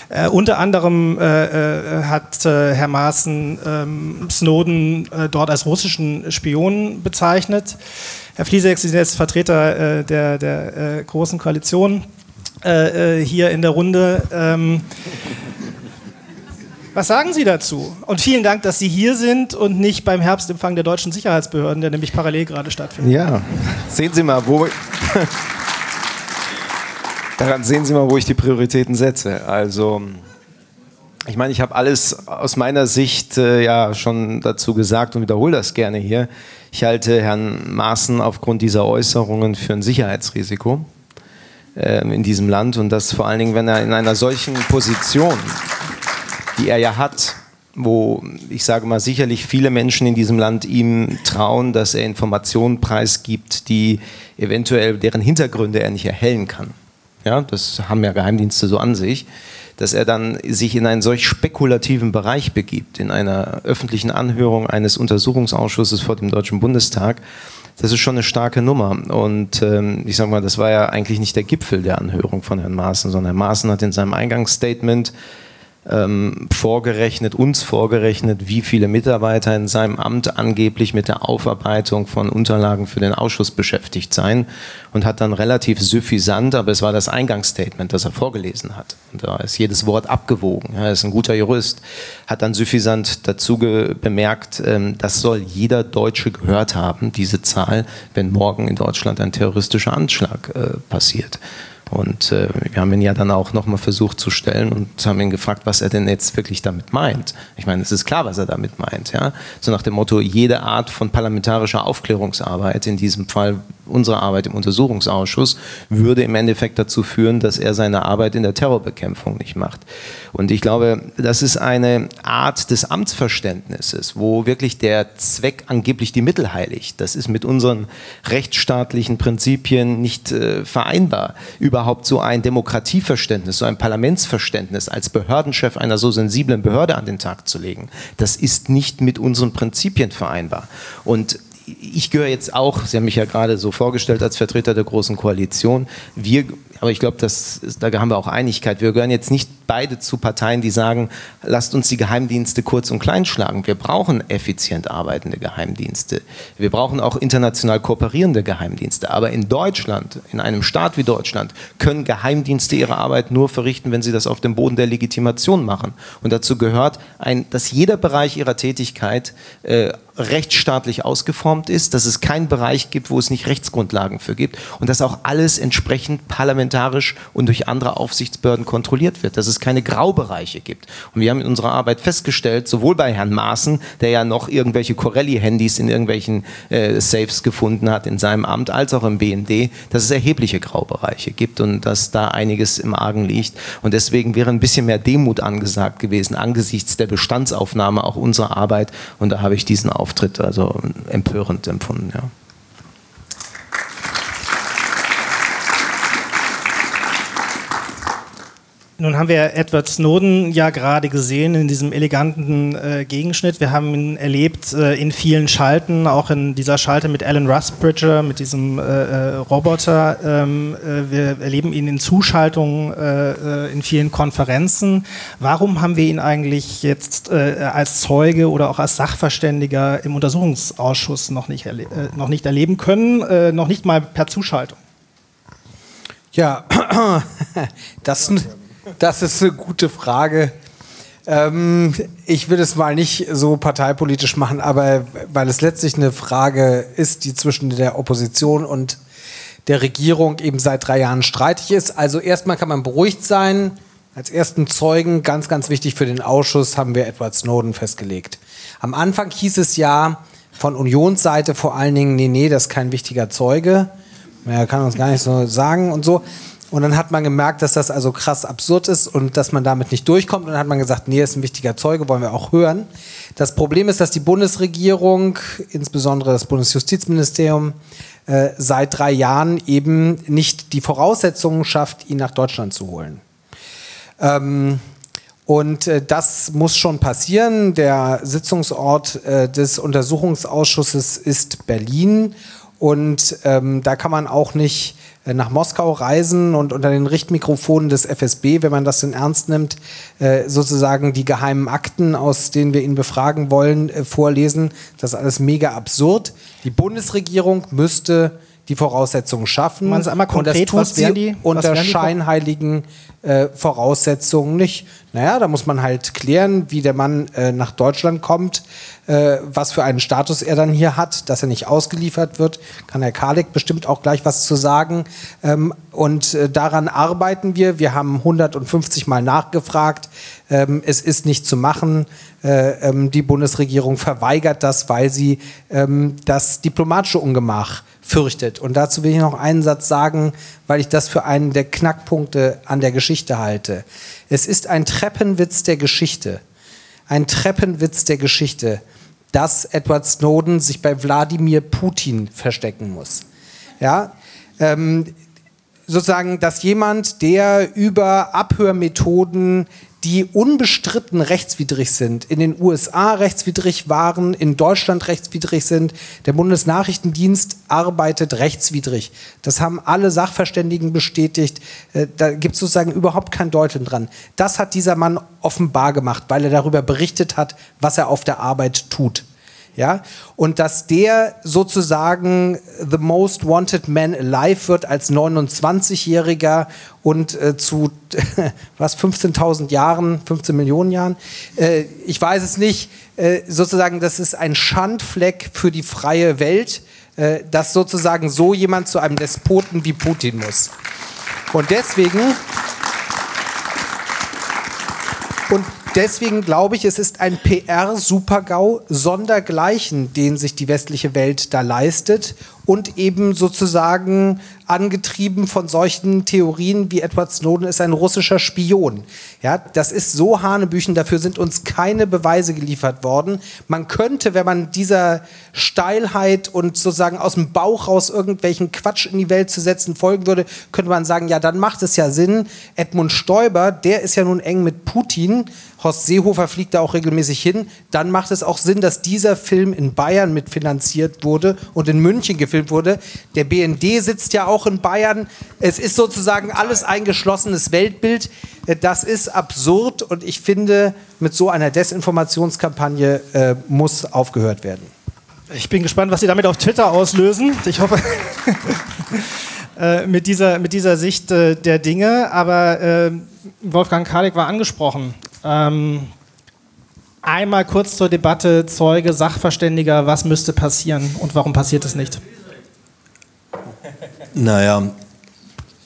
Äh, unter anderem äh, hat Herr Maaßen ähm, Snowden dort als russischen Spion bezeichnet. Herr Flieseck, Sie sind jetzt Vertreter der, der Großen Koalition äh, äh, hier in der Runde. Ähm, was sagen Sie dazu? Und vielen Dank, dass Sie hier sind und nicht beim Herbstempfang der deutschen Sicherheitsbehörden, der nämlich parallel gerade stattfindet. Ja, sehen Sie mal, wo. Daran sehen Sie mal, wo ich die Prioritäten setze. Also, ich meine, ich habe alles aus meiner Sicht äh, ja schon dazu gesagt und wiederhole das gerne hier. Ich halte Herrn Maaßen aufgrund dieser Äußerungen für ein Sicherheitsrisiko. Ähm, in diesem Land und das vor allen Dingen, wenn er in einer solchen Position, die er ja hat, wo ich sage mal sicherlich viele Menschen in diesem Land ihm trauen, dass er Informationen preisgibt, die eventuell deren Hintergründe er nicht erhellen kann. Ja, das haben ja Geheimdienste so an sich. dass er dann sich in einen solch spekulativen Bereich begibt, in einer öffentlichen Anhörung eines Untersuchungsausschusses vor dem Deutschen Bundestag, das ist schon eine starke Nummer. Und ähm, ich sage mal, das war ja eigentlich nicht der Gipfel der Anhörung von Herrn Maaßen, sondern Herr Maaßen hat in seinem Eingangsstatement ähm, vorgerechnet, uns vorgerechnet, wie viele Mitarbeiter in seinem Amt angeblich mit der Aufarbeitung von Unterlagen für den Ausschuss beschäftigt seien und hat dann relativ suffisant, aber es war das Eingangsstatement, das er vorgelesen hat. Und da ist jedes Wort abgewogen. Er ist ein guter Jurist, hat dann suffisant dazu bemerkt, ähm, das soll jeder Deutsche gehört haben, diese Zahl, wenn morgen in Deutschland ein terroristischer Anschlag äh, passiert. Und äh, wir haben ihn ja dann auch nochmal versucht zu stellen und haben ihn gefragt, was er denn jetzt wirklich damit meint. Ich meine, es ist klar, was er damit meint. Ja? So nach dem Motto, jede Art von parlamentarischer Aufklärungsarbeit, in diesem Fall unsere Arbeit im Untersuchungsausschuss, würde im Endeffekt dazu führen, dass er seine Arbeit in der Terrorbekämpfung nicht macht. Und ich glaube, das ist eine Art des Amtsverständnisses, wo wirklich der Zweck angeblich die Mittel heiligt. Das ist mit unseren rechtsstaatlichen Prinzipien nicht äh, vereinbar. Über überhaupt so ein Demokratieverständnis, so ein Parlamentsverständnis als Behördenchef einer so sensiblen Behörde an den Tag zu legen, das ist nicht mit unseren Prinzipien vereinbar. Und ich gehöre jetzt auch, Sie haben mich ja gerade so vorgestellt als Vertreter der Großen Koalition, wir aber ich glaube, da haben wir auch Einigkeit. Wir gehören jetzt nicht beide zu Parteien, die sagen, lasst uns die Geheimdienste kurz und klein schlagen. Wir brauchen effizient arbeitende Geheimdienste. Wir brauchen auch international kooperierende Geheimdienste. Aber in Deutschland, in einem Staat wie Deutschland, können Geheimdienste ihre Arbeit nur verrichten, wenn sie das auf dem Boden der Legitimation machen. Und dazu gehört, ein, dass jeder Bereich ihrer Tätigkeit äh, rechtsstaatlich ausgeformt ist, dass es keinen Bereich gibt, wo es nicht Rechtsgrundlagen für gibt und dass auch alles entsprechend parlamentarisch und durch andere Aufsichtsbehörden kontrolliert wird, dass es keine Graubereiche gibt. Und wir haben in unserer Arbeit festgestellt, sowohl bei Herrn Maaßen, der ja noch irgendwelche Corelli-Handys in irgendwelchen äh, Safes gefunden hat in seinem Amt, als auch im BND, dass es erhebliche Graubereiche gibt und dass da einiges im Argen liegt. Und deswegen wäre ein bisschen mehr Demut angesagt gewesen angesichts der Bestandsaufnahme auch unserer Arbeit. Und da habe ich diesen Auftritt also empörend empfunden. Ja. Nun haben wir Edward Snowden ja gerade gesehen in diesem eleganten äh, Gegenschnitt. Wir haben ihn erlebt äh, in vielen Schalten, auch in dieser Schalte mit Alan Rusbridger, mit diesem äh, äh Roboter. Ähm, äh, wir erleben ihn in Zuschaltungen äh, in vielen Konferenzen. Warum haben wir ihn eigentlich jetzt als Zeuge oder auch als Sachverständiger im Untersuchungsausschuss noch nicht, noch nicht erleben können, noch nicht mal per Zuschaltung? Ja, das sind das ist eine gute Frage. Ähm, ich will es mal nicht so parteipolitisch machen, aber weil es letztlich eine Frage ist, die zwischen der Opposition und der Regierung eben seit drei Jahren streitig ist. Also erstmal kann man beruhigt sein. Als ersten Zeugen, ganz, ganz wichtig für den Ausschuss, haben wir Edward Snowden festgelegt. Am Anfang hieß es ja von Unionsseite vor allen Dingen, nee, nee, das ist kein wichtiger Zeuge. Er kann uns gar nicht so sagen und so. Und dann hat man gemerkt, dass das also krass absurd ist und dass man damit nicht durchkommt. Und dann hat man gesagt, nee, ist ein wichtiger Zeuge, wollen wir auch hören. Das Problem ist, dass die Bundesregierung, insbesondere das Bundesjustizministerium, äh, seit drei Jahren eben nicht die Voraussetzungen schafft, ihn nach Deutschland zu holen. Ähm, und äh, das muss schon passieren. Der Sitzungsort äh, des Untersuchungsausschusses ist Berlin. Und ähm, da kann man auch nicht nach Moskau reisen und unter den Richtmikrofonen des FSB, wenn man das denn ernst nimmt, äh, sozusagen die geheimen Akten, aus denen wir ihn befragen wollen, äh, vorlesen. Das ist alles mega absurd. Die Bundesregierung müsste die Voraussetzungen schaffen. Man einmal konkret, und das tut sie die, unter scheinheiligen äh, Voraussetzungen nicht. Naja, da muss man halt klären, wie der Mann äh, nach Deutschland kommt, äh, was für einen Status er dann hier hat, dass er nicht ausgeliefert wird. Kann Herr Kalik bestimmt auch gleich was zu sagen. Ähm, und äh, daran arbeiten wir. Wir haben 150 Mal nachgefragt. Ähm, es ist nicht zu machen. Äh, ähm, die Bundesregierung verweigert das, weil sie ähm, das diplomatische Ungemach fürchtet. Und dazu will ich noch einen Satz sagen, weil ich das für einen der Knackpunkte an der Geschichte halte. Es ist ein Treppenwitz der Geschichte, ein Treppenwitz der Geschichte, dass Edward Snowden sich bei Wladimir Putin verstecken muss. Ja, ähm, sozusagen, dass jemand, der über Abhörmethoden die unbestritten rechtswidrig sind, in den USA rechtswidrig waren, in Deutschland rechtswidrig sind. Der Bundesnachrichtendienst arbeitet rechtswidrig. Das haben alle Sachverständigen bestätigt. Äh, da gibt es sozusagen überhaupt kein Deuteln dran. Das hat dieser Mann offenbar gemacht, weil er darüber berichtet hat, was er auf der Arbeit tut. Ja? Und dass der sozusagen the most wanted man alive wird als 29-Jähriger und äh, zu was 15.000 Jahren, 15 Millionen Jahren, äh, ich weiß es nicht, äh, sozusagen, das ist ein Schandfleck für die freie Welt, äh, dass sozusagen so jemand zu einem Despoten wie Putin muss. Und deswegen und deswegen glaube ich, es ist ein PR-Supergau sondergleichen, den sich die westliche Welt da leistet und eben sozusagen angetrieben von solchen Theorien wie Edward Snowden ist ein russischer Spion. Ja, das ist so Hanebüchen, dafür sind uns keine Beweise geliefert worden. Man könnte, wenn man dieser Steilheit und sozusagen aus dem Bauch raus irgendwelchen Quatsch in die Welt zu setzen folgen würde, könnte man sagen, ja, dann macht es ja Sinn. Edmund Stoiber, der ist ja nun eng mit Putin, Horst Seehofer fliegt da auch regelmäßig hin, dann macht es auch Sinn, dass dieser Film in Bayern mitfinanziert wurde und in München gefilmt wurde. Der BND sitzt ja auch in Bayern. Es ist sozusagen alles ein geschlossenes Weltbild. Das ist absurd und ich finde, mit so einer Desinformationskampagne äh, muss aufgehört werden. Ich bin gespannt, was Sie damit auf Twitter auslösen. Ich hoffe. Äh, mit, dieser, mit dieser Sicht äh, der Dinge. Aber äh, Wolfgang Kalik war angesprochen. Ähm, einmal kurz zur Debatte Zeuge, Sachverständiger, was müsste passieren und warum passiert es nicht? Naja,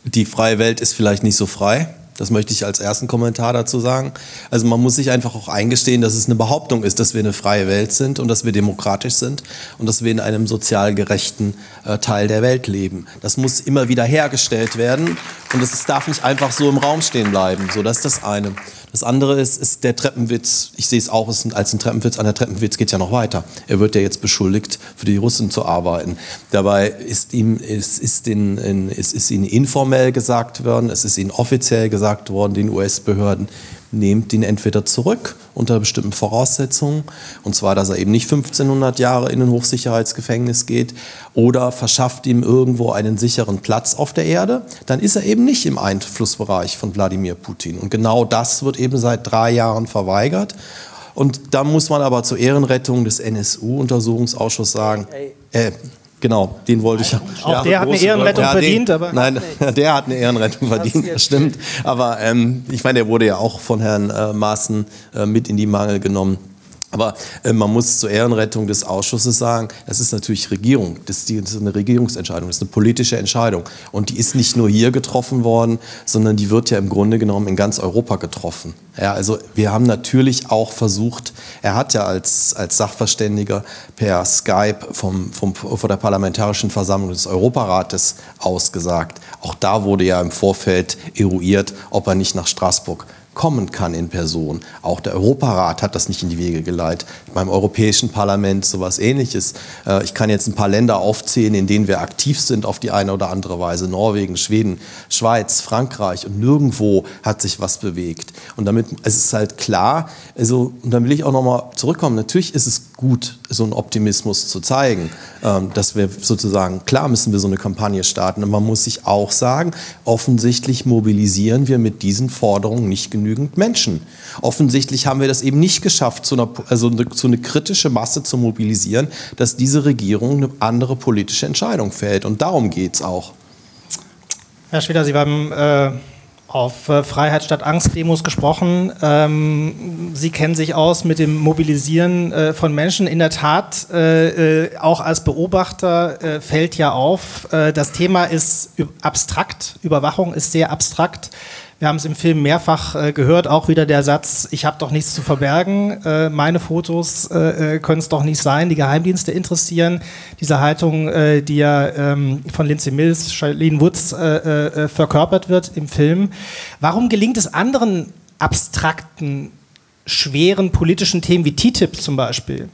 die freie Welt ist vielleicht nicht so frei. Das möchte ich als ersten Kommentar dazu sagen. Also man muss sich einfach auch eingestehen, dass es eine Behauptung ist, dass wir eine freie Welt sind und dass wir demokratisch sind und dass wir in einem sozial gerechten äh, Teil der Welt leben. Das muss immer wieder hergestellt werden und es darf nicht einfach so im Raum stehen bleiben. So, das ist das eine. Das andere ist, ist der Treppenwitz. Ich sehe es auch als ein Treppenwitz. An der Treppenwitz geht ja noch weiter. Er wird ja jetzt beschuldigt, für die Russen zu arbeiten. Dabei ist ihm, ist, ist, in, in, ist, ist ihnen informell gesagt worden, es ist ihnen offiziell gesagt worden, den US-Behörden, nehmt ihn entweder zurück unter bestimmten Voraussetzungen, und zwar, dass er eben nicht 1500 Jahre in ein Hochsicherheitsgefängnis geht, oder verschafft ihm irgendwo einen sicheren Platz auf der Erde, dann ist er eben nicht im Einflussbereich von Wladimir Putin. Und genau das wird eben seit drei Jahren verweigert. Und da muss man aber zur Ehrenrettung des NSU-Untersuchungsausschusses sagen, äh, Genau, den wollte ich. Auch ja, der hat eine Ehrenrettung ja, verdient, aber. Nein, der hat eine Ehrenrettung verdient, das stimmt. Aber ähm, ich meine, der wurde ja auch von Herrn äh, Maaßen äh, mit in die Mangel genommen. Aber äh, man muss zur Ehrenrettung des Ausschusses sagen, das ist natürlich Regierung, das ist, die, das ist, eine Regierungsentscheidung, das ist eine politische Entscheidung. Und die ist nicht nur hier getroffen worden, sondern die wird ja im Grunde genommen in ganz Europa getroffen. Ja, also wir haben natürlich auch versucht, er hat ja als, als Sachverständiger per Skype vom, vom, von der Parlamentarischen Versammlung des Europarates ausgesagt. Auch da wurde ja im Vorfeld eruiert, ob er nicht nach Straßburg kommen kann in Person. Auch der Europarat hat das nicht in die Wege geleitet. Beim Europäischen Parlament sowas ähnliches. Äh, ich kann jetzt ein paar Länder aufzählen, in denen wir aktiv sind auf die eine oder andere Weise. Norwegen, Schweden, Schweiz, Frankreich und nirgendwo hat sich was bewegt. Und damit es ist halt klar, also, und dann will ich auch nochmal zurückkommen, natürlich ist es gut, so einen Optimismus zu zeigen, ähm, dass wir sozusagen, klar müssen wir so eine Kampagne starten, und man muss sich auch sagen, offensichtlich mobilisieren wir mit diesen Forderungen nicht genügend genügend Menschen. Offensichtlich haben wir das eben nicht geschafft, zu einer, also eine, zu eine kritische Masse zu mobilisieren, dass diese Regierung eine andere politische Entscheidung fällt. Und darum geht es auch. Herr Schweder, Sie haben äh, auf äh, Freiheit statt Angst-Demos gesprochen. Ähm, Sie kennen sich aus mit dem Mobilisieren äh, von Menschen. In der Tat, äh, äh, auch als Beobachter fällt ja auf, das Thema ist abstrakt. Überwachung ist sehr abstrakt. Wir haben es im Film mehrfach äh, gehört, auch wieder der Satz, ich habe doch nichts zu verbergen, äh, meine Fotos äh, äh können es doch nicht sein, die Geheimdienste interessieren. Diese Haltung, äh, die ja ähm, von Lindsay Mills, Charlene Woods äh, verkörpert wird im Film. Warum gelingt es anderen abstrakten, schweren politischen Themen wie TTIP zum Beispiel,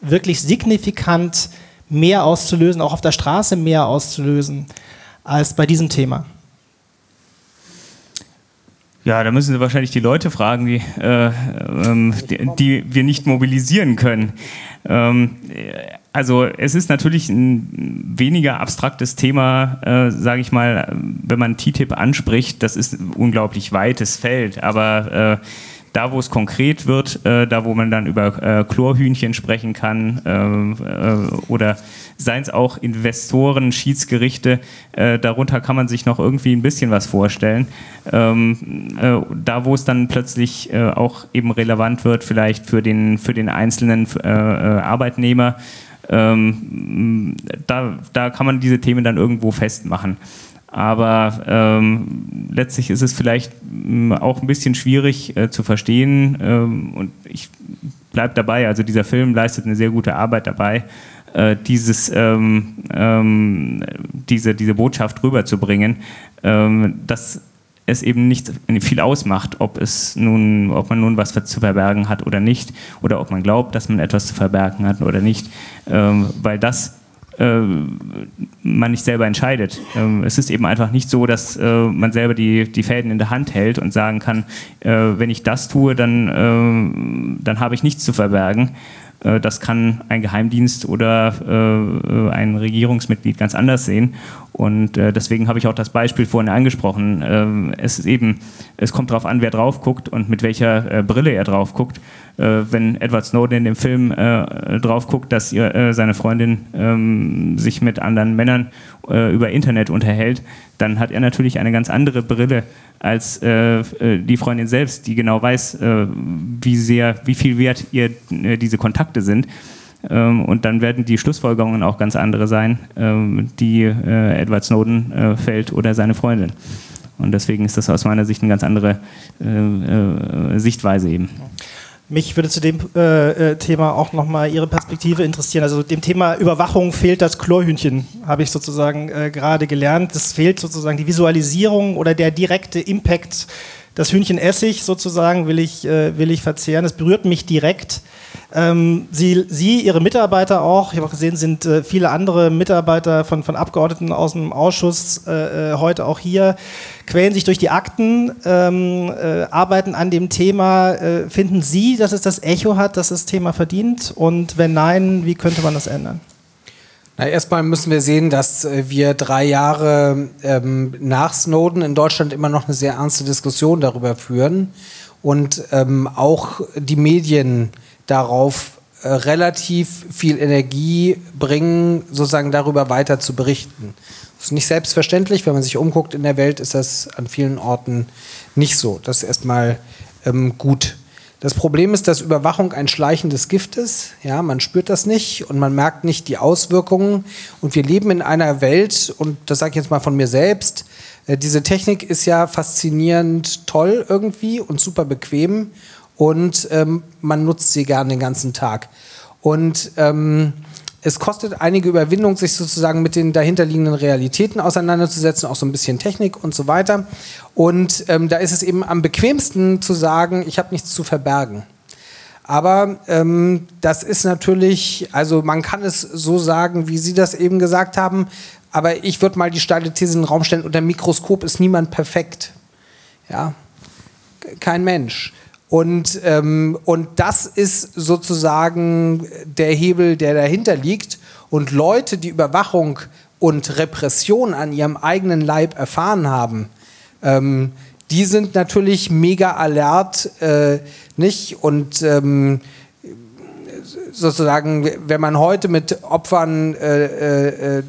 wirklich signifikant mehr auszulösen, auch auf der Straße mehr auszulösen, als bei diesem Thema? Ja, da müssen Sie wahrscheinlich die Leute fragen, die, äh, ähm, die, die, wir nicht mobilisieren können. Ähm, also es ist natürlich ein weniger abstraktes Thema, äh, sage ich mal, wenn man TTIP anspricht, das ist ein unglaublich weites Feld, aber äh, da, wo es konkret wird, äh, da, wo man dann über äh, Chlorhühnchen sprechen kann äh, äh oder seien es auch Investoren, Schiedsgerichte, äh, darunter kann man sich noch irgendwie ein bisschen was vorstellen. Ähm, äh, da, wo es dann plötzlich auch eben relevant wird, vielleicht für den, für den einzelnen Arbeitnehmer, ähm, da, da kann man diese Themen dann irgendwo festmachen. Aber ähm, letztlich ist es vielleicht ähm, auch ein bisschen schwierig äh, zu verstehen. Ähm, und ich bleibe dabei, also dieser Film leistet eine sehr gute Arbeit dabei, äh, dieses, ähm, ähm, diese, diese Botschaft rüberzubringen, ähm, dass es eben nicht viel ausmacht, ob es nun, ob man nun was zu verbergen hat oder nicht, oder ob man glaubt, dass man etwas zu verbergen hat oder nicht, weil das man nicht selber entscheidet. Ähm, es ist eben einfach nicht so, dass äh, man selber die, die Fäden in der Hand hält und sagen kann, äh, wenn ich das tue, dann, äh, dann habe ich nichts zu verbergen. Äh, das kann ein Geheimdienst oder äh, ein Regierungsmitglied ganz anders sehen. Und deswegen habe ich auch das Beispiel vorhin angesprochen. Ähm, es ist eben, es kommt darauf an, wer drauf guckt und mit welcher Brille er drauf guckt äh, wenn Edward Snowden in dem Film äh, drauf guckt, dass ihr, äh, seine Freundin ähm, sich mit anderen Männern äh, über Internet unterhält, dann hat er natürlich eine ganz andere Brille als äh, äh, die Freundin selbst, die genau weiß, wie sehr, wie viel wert ihr diese Kontakte sind. Ähm, und dann werden die Schlussfolgerungen auch ganz andere sein, ähm, die Edward Snowden fällt oder seine Freundin. Und deswegen ist das aus meiner Sicht eine ganz andere Sichtweise eben. Mich würde zu dem äh, äh, Thema auch nochmal Ihre Perspektive interessieren. Also dem Thema Überwachung fehlt das Chlorhühnchen, habe ich sozusagen äh, gerade gelernt. Es fehlt sozusagen die Visualisierung oder der direkte Impact. Das Hühnchen Essig sozusagen will ich, äh, will ich verzehren. Es berührt mich direkt. Ähm, Sie, Sie, Ihre Mitarbeiter auch, ich habe auch gesehen, sind äh, viele andere Mitarbeiter von, von Abgeordneten aus dem Ausschuss äh, äh, heute auch hier, quälen sich durch die Akten, ähm, äh, arbeiten an dem Thema. Äh, finden Sie, dass es das Echo hat, dass das Thema verdient? Und wenn nein, wie könnte man das ändern? Na, erstmal müssen wir sehen, dass äh, wir drei Jahre ähm, nach Snowden in Deutschland immer noch eine sehr ernste Diskussion darüber führen und ähm, auch die Medien darauf äh, relativ viel Energie bringen, sozusagen darüber weiter zu berichten. Das ist nicht selbstverständlich, wenn man sich umguckt in der Welt, ist das an vielen Orten nicht so. Das ist erstmal ähm, gut. Das Problem ist, dass Überwachung ein schleichendes Gift ist. Ja, man spürt das nicht und man merkt nicht die Auswirkungen. Und wir leben in einer Welt, und das sage ich jetzt mal von mir selbst, äh, diese Technik ist ja faszinierend toll irgendwie und super bequem und ähm, man nutzt sie gern den ganzen Tag. Und ähm, es kostet einige Überwindung, sich sozusagen mit den dahinterliegenden Realitäten auseinanderzusetzen, auch so ein bisschen Technik und so weiter. Und ähm, da ist es eben am bequemsten zu sagen, ich habe nichts zu verbergen. Aber ähm, das ist natürlich, also man kann es so sagen, wie Sie das eben gesagt haben, aber ich würde mal die steile These in den Raum stellen, unter Mikroskop ist niemand perfekt. Ja, kein Mensch. Und, ähm, und das ist sozusagen der Hebel, der dahinter liegt. Und Leute, die Überwachung und Repression an ihrem eigenen Leib erfahren haben, ähm, die sind natürlich mega alert, äh, nicht? Und ähm, sozusagen, wenn man heute mit Opfern äh, äh,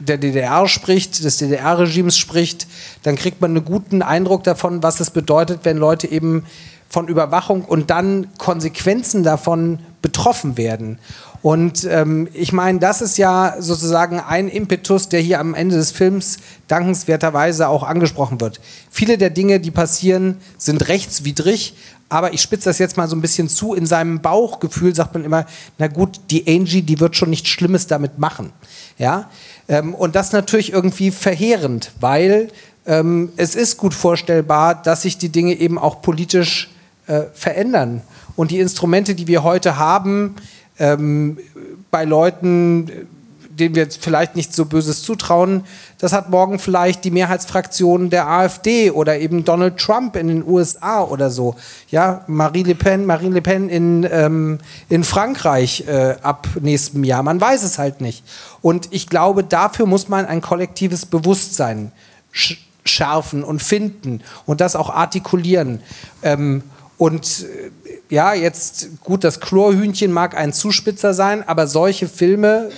der DDR spricht, des DDR-Regimes spricht, dann kriegt man einen guten Eindruck davon, was es bedeutet, wenn Leute eben von Überwachung und dann Konsequenzen davon betroffen werden. Und ähm, ich meine, das ist ja sozusagen ein Impetus, der hier am Ende des Films dankenswerterweise auch angesprochen wird. Viele der Dinge, die passieren, sind rechtswidrig, aber ich spitze das jetzt mal so ein bisschen zu. In seinem Bauchgefühl sagt man immer, na gut, die Angie, die wird schon nichts Schlimmes damit machen. Ja? Ähm, und das natürlich irgendwie verheerend, weil ähm, es ist gut vorstellbar, dass sich die Dinge eben auch politisch äh, verändern. Und die Instrumente, die wir heute haben, ähm, bei Leuten, den wir vielleicht nicht so Böses zutrauen, das hat morgen vielleicht die Mehrheitsfraktion der AfD oder eben Donald Trump in den USA oder so. Ja, Marie Le Pen, Marine Le Pen in, ähm, in Frankreich äh, ab nächstem Jahr. Man weiß es halt nicht. Und ich glaube, dafür muss man ein kollektives Bewusstsein sch schärfen und finden und das auch artikulieren. Ähm, und äh, ja, jetzt gut, das Chlorhühnchen mag ein Zuspitzer sein, aber solche Filme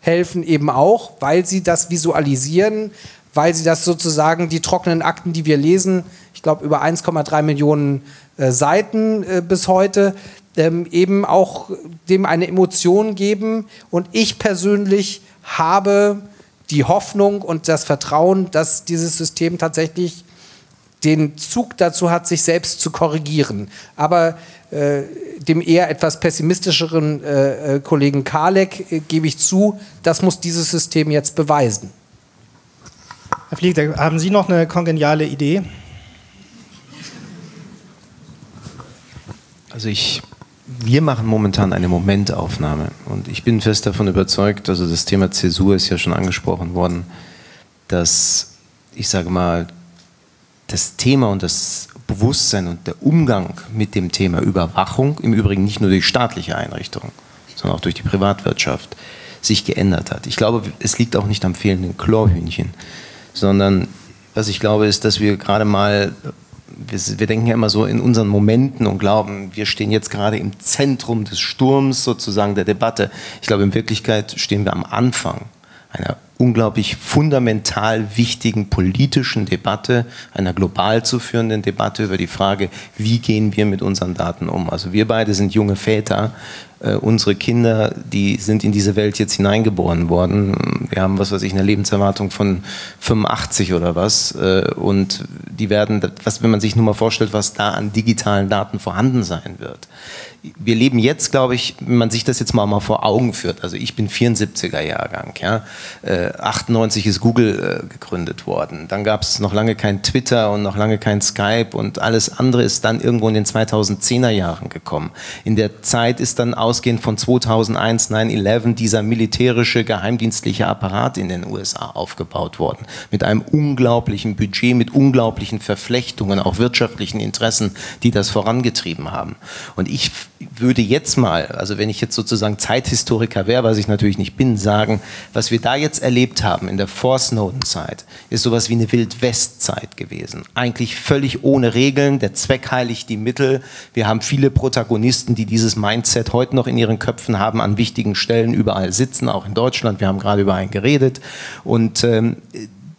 helfen eben auch, weil sie das visualisieren, weil sie das sozusagen die trockenen Akten, die wir lesen, ich glaube über 1,3 Millionen äh, Seiten äh, bis heute, ähm, eben auch dem eine Emotion geben. Und ich persönlich habe die Hoffnung und das Vertrauen, dass dieses System tatsächlich den Zug dazu hat, sich selbst zu korrigieren. Aber äh, dem eher etwas pessimistischeren äh, äh Kollegen Kalek äh, gebe ich zu, das muss dieses System jetzt beweisen. Herr Flieg, haben Sie noch eine kongeniale Idee? Also ich, wir machen momentan eine Momentaufnahme und ich bin fest davon überzeugt, also das Thema Zäsur ist ja schon angesprochen worden, dass ich sage mal, das Thema und das Bewusstsein und der Umgang mit dem Thema Überwachung, im Übrigen nicht nur durch staatliche Einrichtungen, sondern auch durch die Privatwirtschaft, sich geändert hat. Ich glaube, es liegt auch nicht am fehlenden Chlorhühnchen, sondern was ich glaube, ist, dass wir gerade mal, wir, wir, denken ja immer so in unseren Momenten und glauben, wir stehen jetzt gerade im Zentrum des Sturms sozusagen der Debatte. Ich glaube, in Wirklichkeit stehen wir am Anfang einer unglaublich fundamental wichtigen politischen Debatte, einer global zu führenden Debatte über die Frage, wie gehen wir mit unseren Daten um. Also wir beide sind junge Väter, äh, unsere Kinder, die sind in diese Welt jetzt hineingeboren worden. Wir haben, was weiß ich, eine Lebenserwartung von 85 oder was. Äh, und die werden, was, wenn man sich nur mal vorstellt, was da an digitalen Daten vorhanden sein wird wir leben jetzt, glaube ich, wenn man sich das jetzt mal, mal vor Augen führt. Also ich bin 74er Jahrgang. Ja? Äh, 98 ist Google äh, gegründet worden. Dann gab es noch lange kein Twitter und noch lange kein Skype und alles andere ist dann irgendwo in den 2010er Jahren gekommen. In der Zeit ist dann ausgehend von 2001, 9-11 dieser militärische geheimdienstliche Apparat in den USA aufgebaut worden. Mit einem unglaublichen Budget, mit unglaublichen Verflechtungen, auch wirtschaftlichen Interessen, die das vorangetrieben haben. Und ich würde jetzt mal, also wenn ich jetzt sozusagen Zeithistoriker wäre, was ich natürlich nicht bin, sagen, was wir da jetzt erlebt haben in der Vor-Snowden-Zeit, ist sowas wie eine Wild-West-Zeit gewesen. Eigentlich völlig ohne Regeln, der Zweck heiligt die Mittel. Wir haben viele Protagonisten, die dieses Mindset heute noch in ihren Köpfen haben, an wichtigen Stellen überall sitzen, auch in Deutschland. Wir haben gerade über einen geredet. Und ähm,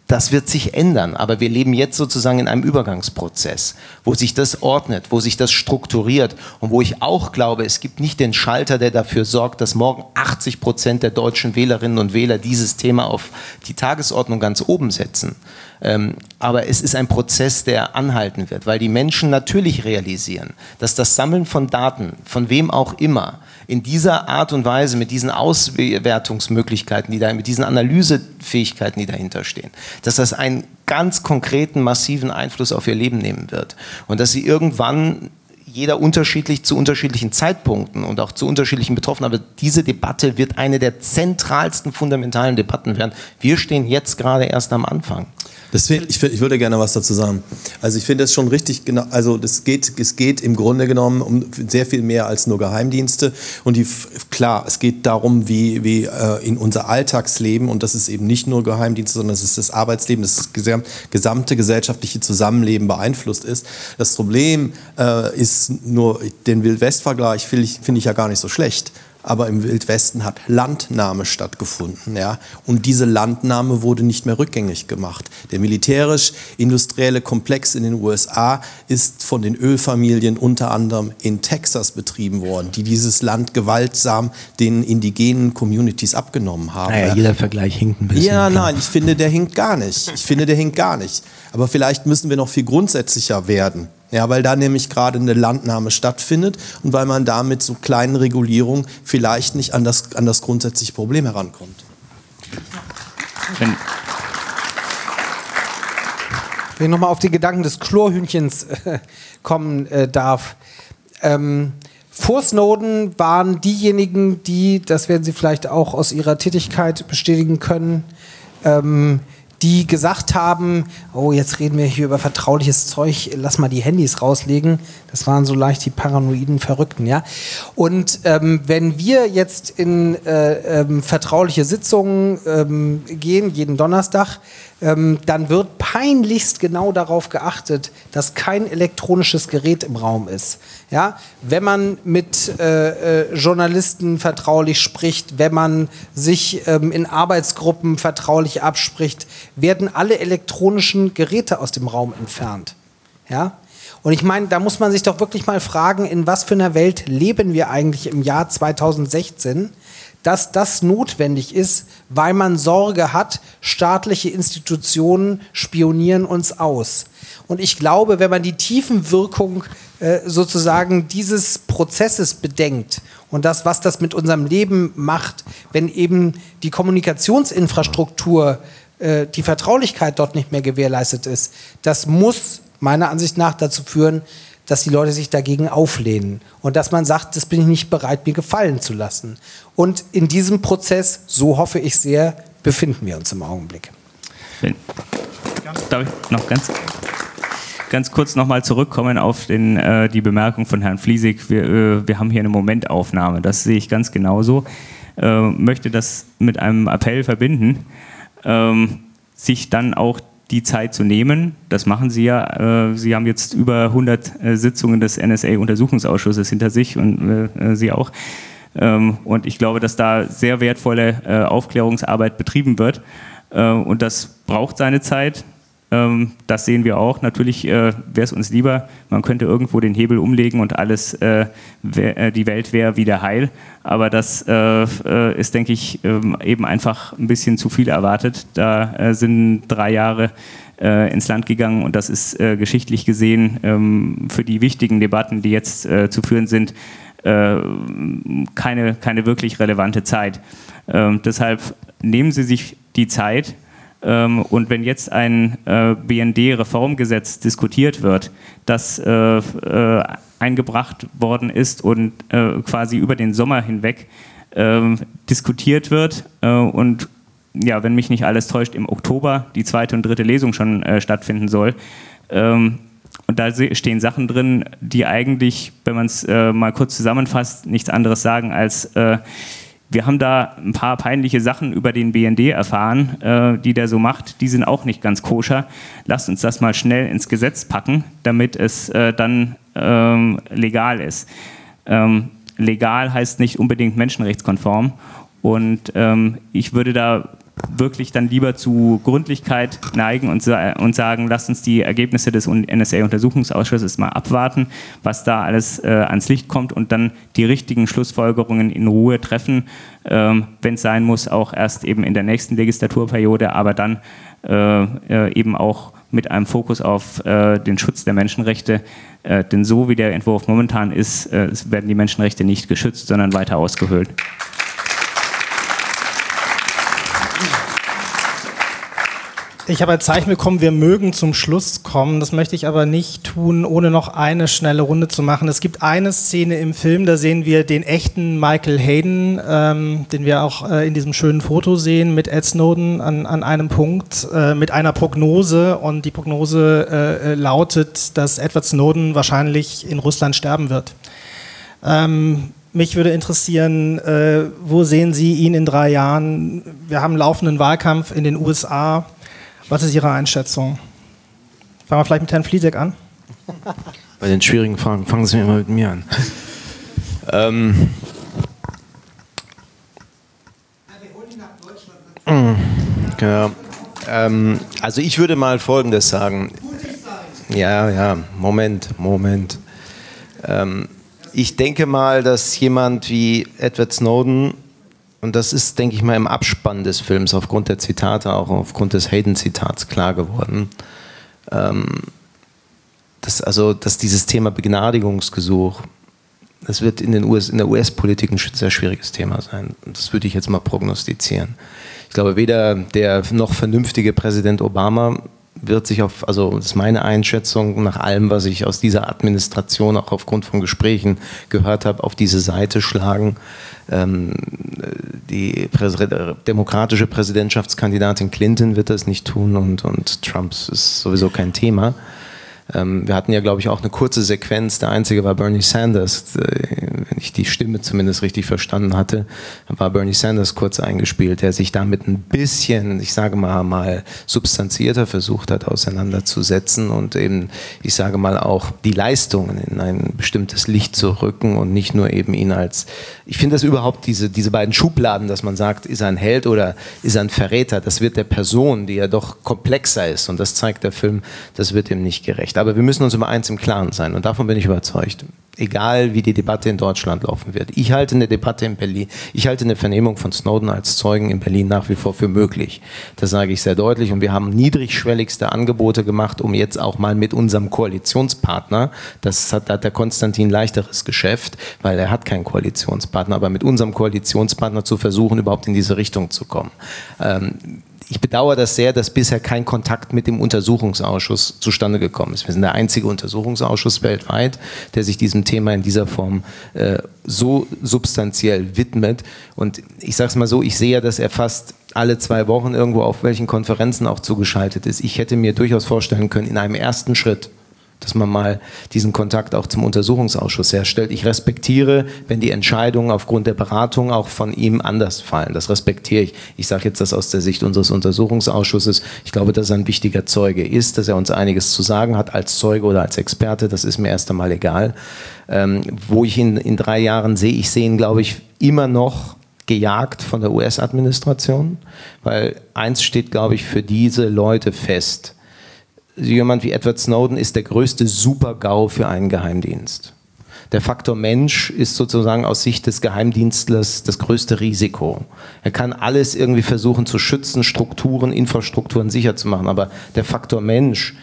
das wird sich ändern, aber wir leben jetzt sozusagen in einem Übergangsprozess, wo sich das ordnet, wo sich das strukturiert und wo ich auch glaube, es gibt nicht den Schalter, der dafür sorgt, dass morgen 80 Prozent der deutschen Wählerinnen und Wähler dieses Thema auf die Tagesordnung ganz oben setzen. Ähm, aber es ist ein Prozess, der anhalten wird, weil die Menschen natürlich realisieren, dass das Sammeln von Daten, von wem auch immer, in dieser Art und Weise, mit diesen Auswertungsmöglichkeiten, die da, mit diesen Analysefähigkeiten, die dahinter stehen, dass das einen ganz konkreten, massiven Einfluss auf ihr Leben nehmen wird. Und dass sie irgendwann jeder unterschiedlich zu unterschiedlichen Zeitpunkten und auch zu unterschiedlichen Betroffenen. Aber diese Debatte wird eine der zentralsten fundamentalen Debatten werden. Wir stehen jetzt gerade erst am Anfang. Deswegen, ich, ich würde gerne was dazu sagen. Also ich finde es schon richtig, genau, also das geht, es geht im Grunde genommen um sehr viel mehr als nur Geheimdienste. Und die, klar, es geht darum, wie, wie äh, in unser Alltagsleben, und das ist eben nicht nur Geheimdienste, sondern es ist das Arbeitsleben, das gesamte gesellschaftliche Zusammenleben beeinflusst ist. Das Problem äh, ist nur, den Wildwest-Vergleich finde ich, find ich ja gar nicht so schlecht aber im Wildwesten hat Landnahme stattgefunden. Ja? Und diese Landnahme wurde nicht mehr rückgängig gemacht. Der militärisch-industrielle Komplex in den USA ist von den Ölfamilien unter anderem in Texas betrieben worden, die dieses Land gewaltsam den indigenen Communities abgenommen haben. Naja, jeder Vergleich hinkt ein bisschen. Ja, nein, ich finde, der hinkt gar nicht. Ich finde, der hinkt gar nicht. Aber vielleicht müssen wir noch viel grundsätzlicher werden. Ja, weil da nämlich gerade eine Landnahme stattfindet und weil man da mit so kleinen Regulierungen vielleicht nicht an das, an das grundsätzliche Problem herankommt. Wenn wenn ich nochmal auf die Gedanken des Chlorhühnchens äh, kommen äh, darf. Ähm, vor Snowden waren diejenigen, die, das werden Sie vielleicht auch aus Ihrer Tätigkeit bestätigen können, ähm, die gesagt haben, oh, jetzt reden wir hier über vertrauliches Zeug, lass mal die Handys rauslegen. Das waren so leicht die paranoiden Verrückten, ja. Und ähm, wenn wir jetzt in äh, ähm, vertrauliche Sitzungen ähm, gehen, jeden Donnerstag, ähm, dann wird peinlichst genau darauf geachtet, dass kein elektronisches Gerät im Raum ist. Ja? Wenn man mit äh, äh, Journalisten vertraulich spricht, wenn man sich ähm, in Arbeitsgruppen vertraulich abspricht, werden alle elektronischen Geräte aus dem Raum entfernt. Ja? Und ich meine, da muss man sich doch wirklich mal fragen, in was für einer Welt leben wir eigentlich im Jahr 2016? dass das notwendig ist, weil man Sorge hat, staatliche Institutionen spionieren uns aus. Und ich glaube, wenn man die Tiefenwirkung äh, sozusagen dieses Prozesses bedenkt und das, was das mit unserem Leben macht, wenn eben die Kommunikationsinfrastruktur, äh, die Vertraulichkeit dort nicht mehr gewährleistet ist, das muss meiner Ansicht nach dazu führen, dass die Leute sich dagegen auflehnen und dass man sagt, das bin ich nicht bereit, mir gefallen zu lassen. Und in diesem Prozess, so hoffe ich sehr, befinden wir uns im Augenblick. Darf ich noch ganz, ganz kurz nochmal zurückkommen auf den, äh, die Bemerkung von Herrn Fliesig. Wir, äh, wir haben hier eine Momentaufnahme, das sehe ich ganz genauso. Äh, möchte das mit einem Appell verbinden, ähm, sich dann auch die Zeit zu nehmen. Das machen Sie ja. Äh, Sie haben jetzt über 100 äh, Sitzungen des NSA-Untersuchungsausschusses hinter sich und äh, Sie auch. Ähm, und ich glaube, dass da sehr wertvolle Aufklärungsarbeit betrieben wird. Und das braucht seine Zeit. Ähm, das sehen wir auch. Natürlich wäre es uns lieber, man könnte irgendwo den Hebel umlegen und alles, äh, wär, äh, die Welt wäre wieder heil. Aber das äh, äh ist, denke ich, ähm, eben einfach ein bisschen zu viel erwartet. Da äh, sind drei Jahre äh, ins Land gegangen und das ist geschichtlich gesehen ähm, für die wichtigen Debatten, die jetzt zu führen sind, keine, keine wirklich relevante Zeit. Ähm, deshalb nehmen Sie sich die Zeit und wenn jetzt ein äh, BND-Reformgesetz diskutiert wird, das äh, äh, eingebracht worden ist und quasi über den Sommer hinweg ähm, diskutiert wird und ja, wenn mich nicht alles täuscht, im Oktober die zweite und dritte Lesung schon stattfinden soll. Ähm, und da stehen Sachen drin, die eigentlich, wenn man es mal kurz zusammenfasst, nichts anderes sagen als wir haben da ein paar peinliche Sachen über den BND erfahren, äh, die der so macht. Die sind auch nicht ganz koscher. Lasst uns das mal schnell ins Gesetz packen, damit es äh, dann ähm, legal ist. Ähm, legal heißt nicht unbedingt menschenrechtskonform. Und ähm, ich würde da wirklich dann lieber zu Gründlichkeit neigen und, und sagen, lasst uns die Ergebnisse des NSA-Untersuchungsausschusses mal abwarten, was da alles äh, ans Licht kommt und dann die richtigen Schlussfolgerungen in Ruhe treffen, ähm, wenn es sein muss, auch erst eben in der nächsten Legislaturperiode, aber dann äh, äh, eben auch mit einem Fokus auf äh, den Schutz der Menschenrechte. Äh, denn so wie der Entwurf momentan ist, äh, werden die Menschenrechte nicht geschützt, sondern weiter ausgehöhlt. Ich habe ein Zeichen bekommen, wir mögen zum Schluss kommen. Das möchte ich aber nicht tun, ohne noch eine schnelle Runde zu machen. Es gibt eine Szene im Film, da sehen wir den echten Michael Hayden, ähm, den wir auch äh, in diesem schönen Foto sehen, mit Ed Snowden an, an einem Punkt, äh, mit einer Prognose. Und die Prognose äh, äh lautet, dass Edward Snowden wahrscheinlich in Russland sterben wird. Ähm, mich würde interessieren, äh, wo sehen Sie ihn in drei Jahren? Wir haben laufenden Wahlkampf in den USA. Was ist Ihre Einschätzung? Fangen wir vielleicht mit Herrn Fliesek an. Bei den schwierigen Fragen fangen Sie immer mit mir an. ähm, ja, ähm, also ich würde mal Folgendes sagen. Ja, ja, Moment, Moment. Ähm, ich denke mal, dass jemand wie Edward Snowden und das ist, denke ich mal, im Abspann des Films aufgrund der Zitate, auch aufgrund des Hayden-Zitats klar geworden. Ähm, dass, also, dass dieses Thema Begnadigungsgesuch, das wird in, den US, in der US-Politik ein sehr schwieriges Thema sein. Das würde ich jetzt mal prognostizieren. Ich glaube, weder der noch vernünftige Präsident Obama wird sich auf, also das ist meine Einschätzung, nach allem, was ich aus dieser Administration auch aufgrund von Gesprächen gehört habe, auf diese Seite schlagen. Ähm, die Präs demokratische Präsidentschaftskandidatin Clinton wird das nicht tun und, und Trump ist sowieso kein Thema. Ähm, wir hatten ja, glaube ich, auch eine kurze Sequenz. Der einzige war Bernie Sanders. Äh, wenn ich die Stimme zumindest richtig verstanden hatte, war Bernie Sanders kurz eingespielt, der sich damit ein bisschen, ich sage mal, mal substanzierter versucht hat, auseinanderzusetzen und eben, ich sage mal, auch die Leistungen in ein bestimmtes Licht zu rücken und nicht nur eben ihn als, ich finde das überhaupt, diese, diese beiden Schubladen, dass man sagt, ist er ein Held oder ist er ein Verräter, das wird der Person, die ja doch komplexer ist und das zeigt der Film, das wird ihm nicht gerecht. Aber wir müssen uns über eins im Klaren sein und davon bin ich überzeugt. Egal wie die Debatte in Deutschland laufen wird. Ich halte eine Debatte in Berlin, ich halte eine Vernehmung von Snowden als Zeugen in Berlin nach wie vor für möglich. Das sage ich sehr deutlich und wir haben niedrigschwelligste Angebote gemacht, um jetzt auch mal mit unserem Koalitionspartner, das hat, hat der Konstantin leichteres Geschäft, weil er hat keinen Koalitionspartner, aber mit unserem Koalitionspartner zu versuchen, überhaupt in diese Richtung zu kommen. Ähm, ich bedauere das sehr, dass bisher kein Kontakt mit dem Untersuchungsausschuss zustande gekommen ist. Wir sind der einzige Untersuchungsausschuss weltweit, der sich diesem Thema in dieser Form äh, so substanziell widmet. Und ich sage es mal so, ich sehe ja, dass er fast alle zwei Wochen irgendwo auf welchen Konferenzen auch zugeschaltet ist. Ich hätte mir durchaus vorstellen können, in einem ersten Schritt dass man mal diesen Kontakt auch zum Untersuchungsausschuss herstellt. Ich respektiere, wenn die Entscheidungen aufgrund der Beratung auch von ihm anders fallen. Das respektiere ich. Ich sage jetzt das aus der Sicht unseres Untersuchungsausschusses. Ich glaube, dass er ein wichtiger Zeuge ist, dass er uns einiges zu sagen hat als Zeuge oder als Experte. Das ist mir erst einmal egal. Ähm, wo ich ihn in drei Jahren sehe, ich sehe ihn, glaube ich, immer noch gejagt von der US-Administration, weil eins steht, glaube ich, für diese Leute fest jemand wie Edward Snowden ist der größte Super-GAU für einen Geheimdienst. Der Faktor Mensch ist sozusagen aus Sicht des Geheimdienstlers das größte Risiko. Er kann alles irgendwie versuchen zu schützen, Strukturen, Infrastrukturen sicher zu machen, aber der Faktor Mensch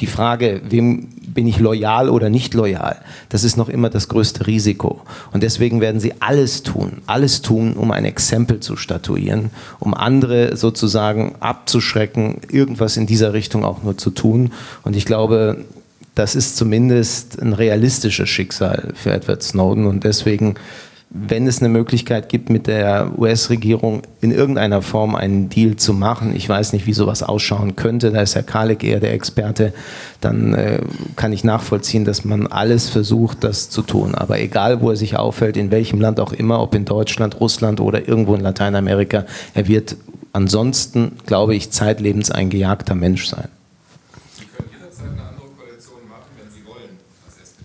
die Frage, wem bin ich loyal oder nicht loyal, das ist noch immer das größte Risiko. Und deswegen werden sie alles tun, alles tun, um ein Exempel zu statuieren, um andere sozusagen abzuschrecken, irgendwas in dieser Richtung auch nur zu tun. Und ich glaube, das ist zumindest ein realistisches Schicksal für Edward Snowden. Und deswegen wenn es eine Möglichkeit gibt, mit der US-Regierung in irgendeiner Form einen Deal zu machen, ich weiß nicht, wie sowas ausschauen könnte, da ist Herr Kalek eher der Experte, dann äh, kann ich nachvollziehen, dass man alles versucht, das zu tun. Aber egal, wo er sich aufhält, in welchem Land auch immer, ob in Deutschland, Russland oder irgendwo in Lateinamerika, er wird ansonsten, glaube ich, zeitlebens ein gejagter Mensch sein. Sie können jederzeit eine andere Koalition machen, wenn Sie wollen.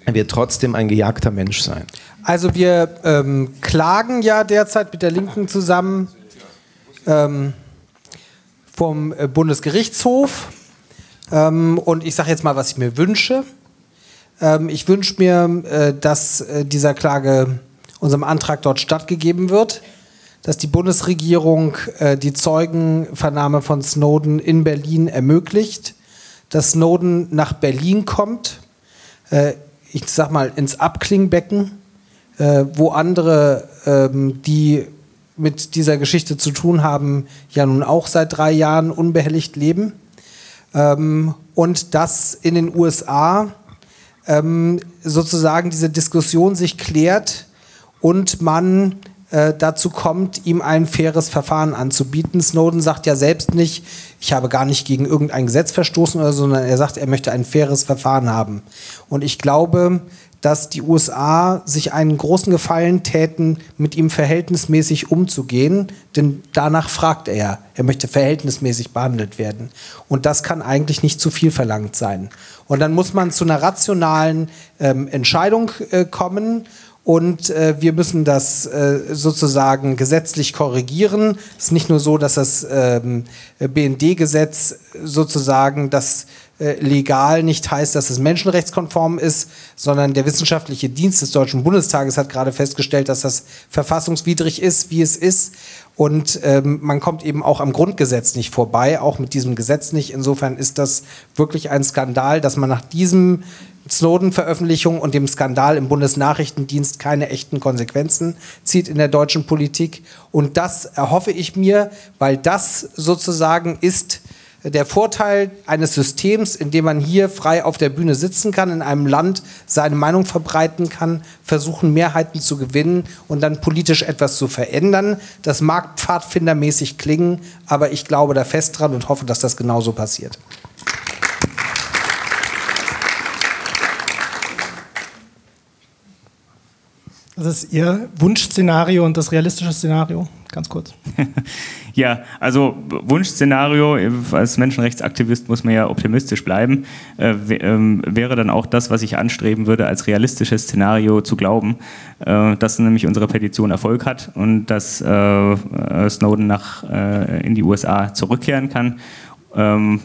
Er wird trotzdem ein gejagter Mensch sein. Also wir ähm, klagen ja derzeit mit der Linken zusammen ähm, vom äh, Bundesgerichtshof. Ähm, und ich sage jetzt mal, was ich mir wünsche. Ähm, ich wünsche mir, äh, dass äh, dieser Klage unserem Antrag dort stattgegeben wird, dass die Bundesregierung äh, die Zeugenvernahme von Snowden in Berlin ermöglicht, dass Snowden nach Berlin kommt, äh, ich sag mal ins Abklingbecken äh, wo andere, ähm, die mit dieser Geschichte zu tun haben, ja nun auch seit drei Jahren unbehelligt leben. Ähm, und dass in den USA ähm, sozusagen diese Diskussion sich klärt und man äh, dazu kommt, ihm ein faires Verfahren anzubieten. Snowden sagt ja selbst nicht, ich habe gar nicht gegen irgendein Gesetz verstoßen, sondern er sagt, er möchte ein faires Verfahren haben. Und ich glaube, dass die USA sich einen großen Gefallen täten, mit ihm verhältnismäßig umzugehen, denn danach fragt er. Er möchte verhältnismäßig behandelt werden. Und das kann eigentlich nicht zu viel verlangt sein. Und dann muss man zu einer rationalen ähm, Entscheidung äh, kommen. Und äh, wir müssen das äh, sozusagen gesetzlich korrigieren. Es ist nicht nur so, dass das ähm, BND-Gesetz sozusagen das legal nicht heißt, dass es menschenrechtskonform ist, sondern der wissenschaftliche Dienst des Deutschen Bundestages hat gerade festgestellt, dass das verfassungswidrig ist, wie es ist. Und ähm, man kommt eben auch am Grundgesetz nicht vorbei, auch mit diesem Gesetz nicht. Insofern ist das wirklich ein Skandal, dass man nach diesem Snowden-Veröffentlichung und dem Skandal im Bundesnachrichtendienst keine echten Konsequenzen zieht in der deutschen Politik. Und das erhoffe ich mir, weil das sozusagen ist der Vorteil eines Systems, in dem man hier frei auf der Bühne sitzen kann, in einem Land seine Meinung verbreiten kann, versuchen Mehrheiten zu gewinnen und dann politisch etwas zu verändern. Das mag pfadfindermäßig klingen, aber ich glaube da fest dran und hoffe, dass das genauso passiert. Das ist Ihr Wunschszenario und das realistische Szenario? Ganz kurz. ja, also Wunschszenario, als Menschenrechtsaktivist muss man ja optimistisch bleiben, äh, ähm, wäre dann auch das, was ich anstreben würde, als realistisches Szenario zu glauben, äh, dass nämlich unsere Petition Erfolg hat und dass äh, äh Snowden nach, äh, in die USA zurückkehren kann. Ähm,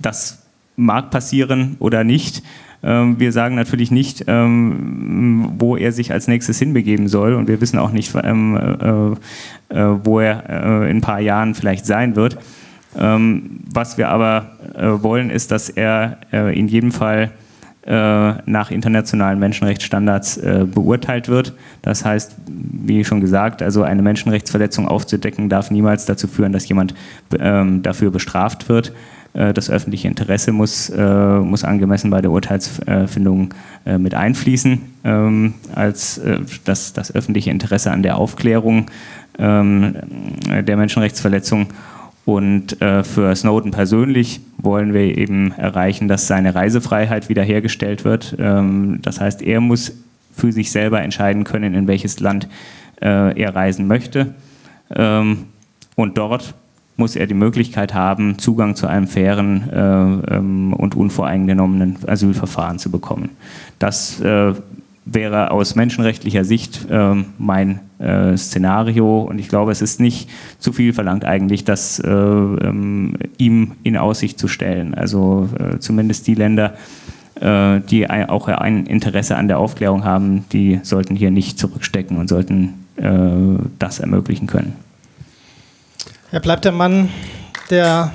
das mag passieren oder nicht. Ähm, wir sagen natürlich nicht, ähm, wo er sich als nächstes hinbegeben soll und wir wissen auch nicht, ähm, äh, äh, wo er äh, in ein paar Jahren vielleicht sein wird. was wir aber wollen, ist, dass er in jedem Fall nach internationalen Menschenrechtsstandards beurteilt wird. Das heißt, wie schon gesagt, also eine Menschenrechtsverletzung aufzudecken darf niemals dazu führen, dass jemand dafür bestraft wird. Äh, das öffentliche Interesse muss, äh, muss angemessen bei der Urteilsfindung äh, mit einfließen, ähm, als das, das öffentliche Interesse an der Aufklärung ähm, der Menschenrechtsverletzung. Und für Snowden persönlich wollen wir eben erreichen, dass seine Reisefreiheit wiederhergestellt wird. Ähm, das heißt, er muss für sich selber entscheiden können, in welches Land er reisen möchte. Und dort muss er die Möglichkeit haben, Zugang zu einem fairen äh, ähm, und unvoreingenommenen Asylverfahren zu bekommen. Das äh, wäre aus menschenrechtlicher Sicht äh, mein äh, Szenario und ich glaube, es ist nicht zu viel verlangt eigentlich, das äh, ähm, ihm in Aussicht zu stellen. Also äh, zumindest die Länder, die ein, auch ein Interesse an der Aufklärung haben, die sollten hier nicht zurückstecken und sollten das ermöglichen können. Er bleibt der Mann, der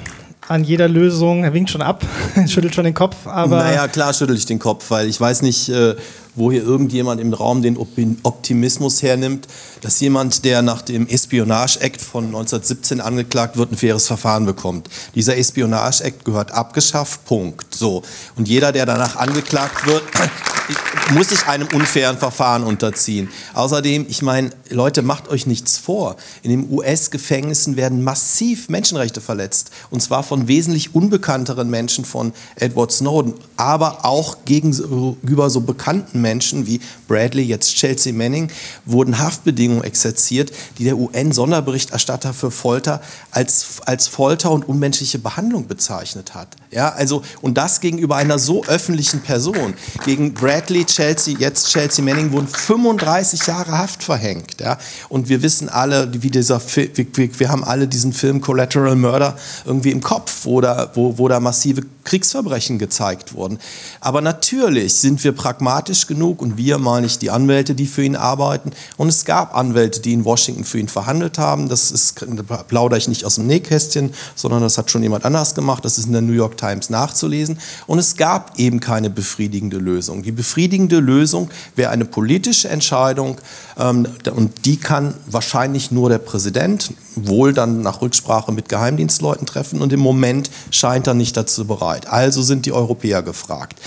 an jeder Lösung, er winkt schon ab, schüttelt schon den Kopf, aber. Naja, klar schüttel ich den Kopf, weil ich weiß nicht, äh, wo hier irgendjemand im Raum den Optimismus hernimmt, dass jemand, der nach dem Espionage Act von 1917 angeklagt wird, ein faires Verfahren bekommt. Dieser Espionage Act gehört abgeschafft, Punkt. So. Und jeder, der danach angeklagt wird, muss sich einem unfairen Verfahren unterziehen. Außerdem, ich meine, Leute, macht euch nichts vor. In den US-Gefängnissen werden massiv Menschenrechte verletzt. Und zwar von wesentlich unbekannteren Menschen von Edward Snowden, aber auch gegenüber so bekannten Menschen. Menschen wie Bradley, jetzt Chelsea Manning, wurden Haftbedingungen exerziert, die der UN-Sonderberichterstatter für Folter als, als Folter und unmenschliche Behandlung bezeichnet hat. Ja, also, und das gegenüber einer so öffentlichen Person. Gegen Bradley, Chelsea, jetzt Chelsea Manning wurden 35 Jahre Haft verhängt. Ja? Und wir wissen alle, wie dieser Film, wir, wir haben alle diesen Film Collateral Murder irgendwie im Kopf, wo da, wo, wo da massive Kriegsverbrechen gezeigt wurden. Aber natürlich sind wir pragmatisch genug und wir meine ich die Anwälte, die für ihn arbeiten. Und es gab Anwälte, die in Washington für ihn verhandelt haben. Das ist, da plaudere ich nicht aus dem Nähkästchen, sondern das hat schon jemand anders gemacht. Das ist in der New York Times nachzulesen. Und es gab eben keine befriedigende Lösung. Die befriedigende Lösung wäre eine politische Entscheidung ähm, und die kann wahrscheinlich nur der Präsident, wohl dann nach Rücksprache mit Geheimdienstleuten treffen. Und im Moment scheint er nicht dazu bereit. Also sind die Europäer gefragt.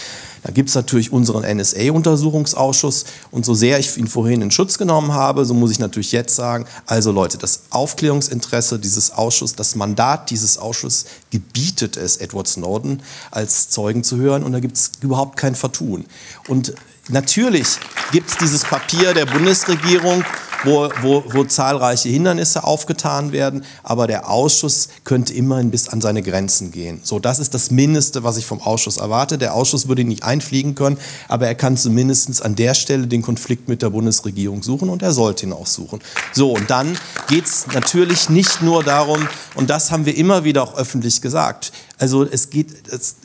Da gibt es natürlich unseren NSA-Untersuchungsausschuss. Und so sehr ich ihn vorhin in Schutz genommen habe, so muss ich natürlich jetzt sagen, also Leute, das Aufklärungsinteresse dieses Ausschusses, das Mandat dieses Ausschusses gebietet es, Edward Snowden als Zeugen zu hören. Und da gibt es überhaupt kein Vertun. Und natürlich gibt es dieses Papier der Bundesregierung wo, wo, wo zahlreiche Hindernisse aufgetan werden, aber der Ausschuss könnte immerhin bis an seine Grenzen gehen. So, das ist das Mindeste, was ich vom Ausschuss erwarte. Der Ausschuss würde nicht einfliegen können, aber er kann zumindest an der Stelle den Konflikt mit der Bundesregierung suchen und er sollte ihn auch suchen. So, und dann geht es natürlich nicht nur darum, und das haben wir immer wieder auch öffentlich gesagt, also es geht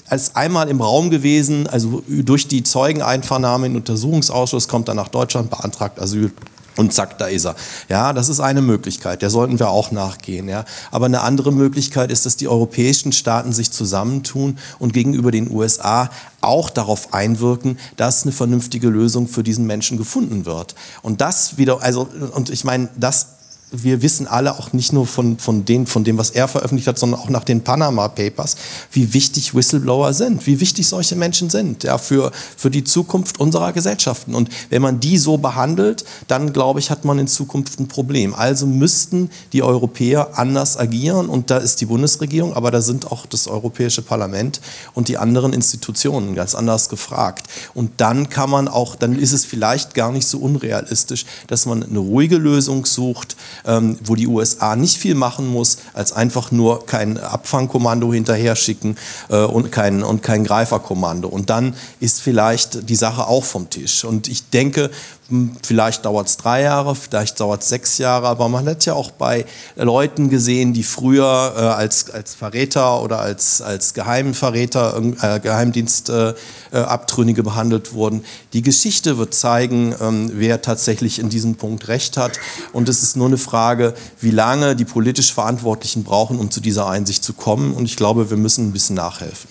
als einmal im Raum gewesen, also durch die Zeugeneinvernahme im Untersuchungsausschuss kommt er nach Deutschland, beantragt Asyl und zack, da ist er. Ja, das ist eine Möglichkeit, der sollten wir auch nachgehen. Ja. Aber eine andere Möglichkeit ist, dass die europäischen Staaten sich zusammentun und gegenüber den USA auch darauf einwirken, dass eine vernünftige Lösung für diesen Menschen gefunden wird. Und das wieder, also, und ich meine, das wir wissen alle auch nicht nur von, von, den, von dem, was er veröffentlicht hat, sondern auch nach den Panama Papers, wie wichtig Whistleblower sind, wie wichtig solche Menschen sind ja, für, für die Zukunft unserer Gesellschaften. Und wenn man die so behandelt, dann glaube ich, hat man in Zukunft ein Problem. Also müssten die Europäer anders agieren und da ist die Bundesregierung, aber da sind auch das Europäische Parlament und die anderen Institutionen ganz anders gefragt. Und dann kann man auch, dann ist es vielleicht gar nicht so unrealistisch, dass man eine ruhige Lösung sucht, ähm, wo die USA nicht viel machen muss, als einfach nur kein Abfangkommando hinterher schicken äh, und, kein, und kein Greiferkommando. Und dann ist vielleicht die Sache auch vom Tisch. Und ich denke, vielleicht dauert es drei Jahre, vielleicht dauert es sechs Jahre, aber man hat ja auch bei Leuten gesehen, die früher äh, als, als Verräter oder als, als Geheimverräter, äh, Geheimdienstabtrünnige äh, behandelt wurden. Die Geschichte wird zeigen, ähm, wer tatsächlich in diesem Punkt Recht hat. Und es ist nur eine Frage, wie lange die politisch Verantwortlichen brauchen, um zu dieser Einsicht zu kommen. Und ich glaube, wir müssen ein bisschen nachhelfen.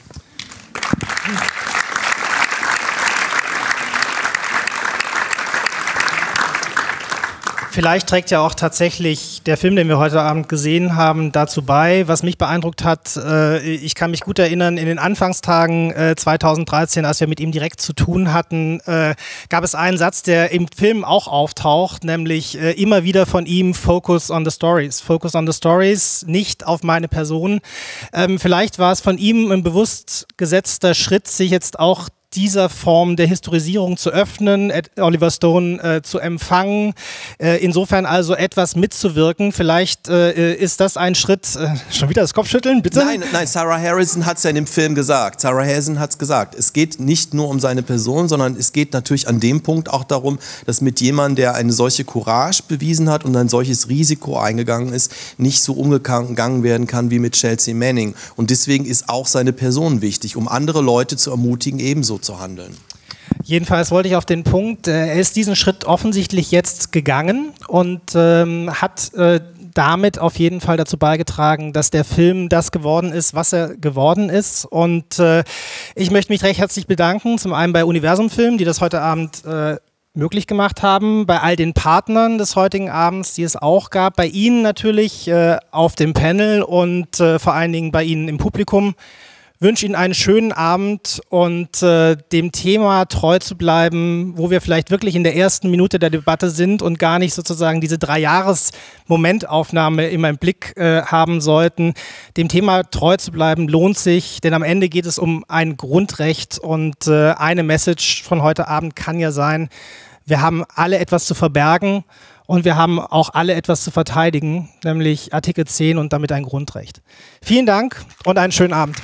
Vielleicht trägt ja auch tatsächlich der Film, den wir heute Abend gesehen haben, dazu bei. Was mich beeindruckt hat, äh, ich kann mich gut erinnern, in den Anfangstagen äh, 2013, als wir mit ihm direkt zu tun hatten, äh, gab es einen Satz, der im Film auch auftaucht, nämlich äh, immer wieder von ihm Focus on the Stories. Focus on the Stories, nicht auf meine Person. Ähm, vielleicht war es von ihm ein bewusst gesetzter Schritt, sich jetzt auch dieser Form der Historisierung zu öffnen, Oliver Stone äh, zu empfangen, äh, insofern also etwas mitzuwirken. Vielleicht äh, ist das ein Schritt, äh, schon wieder das Kopfschütteln, bitte? Nein, nein, Sarah Harrison hat es ja in dem Film gesagt. Sarah Harrison hat es gesagt. Es geht nicht nur um seine Person, sondern es geht natürlich an dem Punkt auch darum, dass mit jemandem, der eine solche Courage bewiesen hat und ein solches Risiko eingegangen ist, nicht so umgegangen werden kann wie mit Chelsea Manning. Und deswegen ist auch seine Person wichtig, um andere Leute zu ermutigen, ebenso zu handeln. Jedenfalls wollte ich auf den Punkt, äh, er ist diesen Schritt offensichtlich jetzt gegangen und ähm, hat äh, damit auf jeden Fall dazu beigetragen, dass der Film das geworden ist, was er geworden ist. Und äh, ich möchte mich recht herzlich bedanken, zum einen bei Universum Film, die das heute Abend äh, möglich gemacht haben, bei all den Partnern des heutigen Abends, die es auch gab, bei Ihnen natürlich äh, auf dem Panel und äh, vor allen Dingen bei Ihnen im Publikum wünsche Ihnen einen schönen Abend und äh, dem Thema treu zu bleiben, wo wir vielleicht wirklich in der ersten Minute der Debatte sind und gar nicht sozusagen diese Drei-Jahres-Momentaufnahme immer im Blick äh, haben sollten. Dem Thema treu zu bleiben lohnt sich, denn am Ende geht es um ein Grundrecht und äh, eine Message von heute Abend kann ja sein, wir haben alle etwas zu verbergen und wir haben auch alle etwas zu verteidigen, nämlich Artikel 10 und damit ein Grundrecht. Vielen Dank und einen schönen Abend.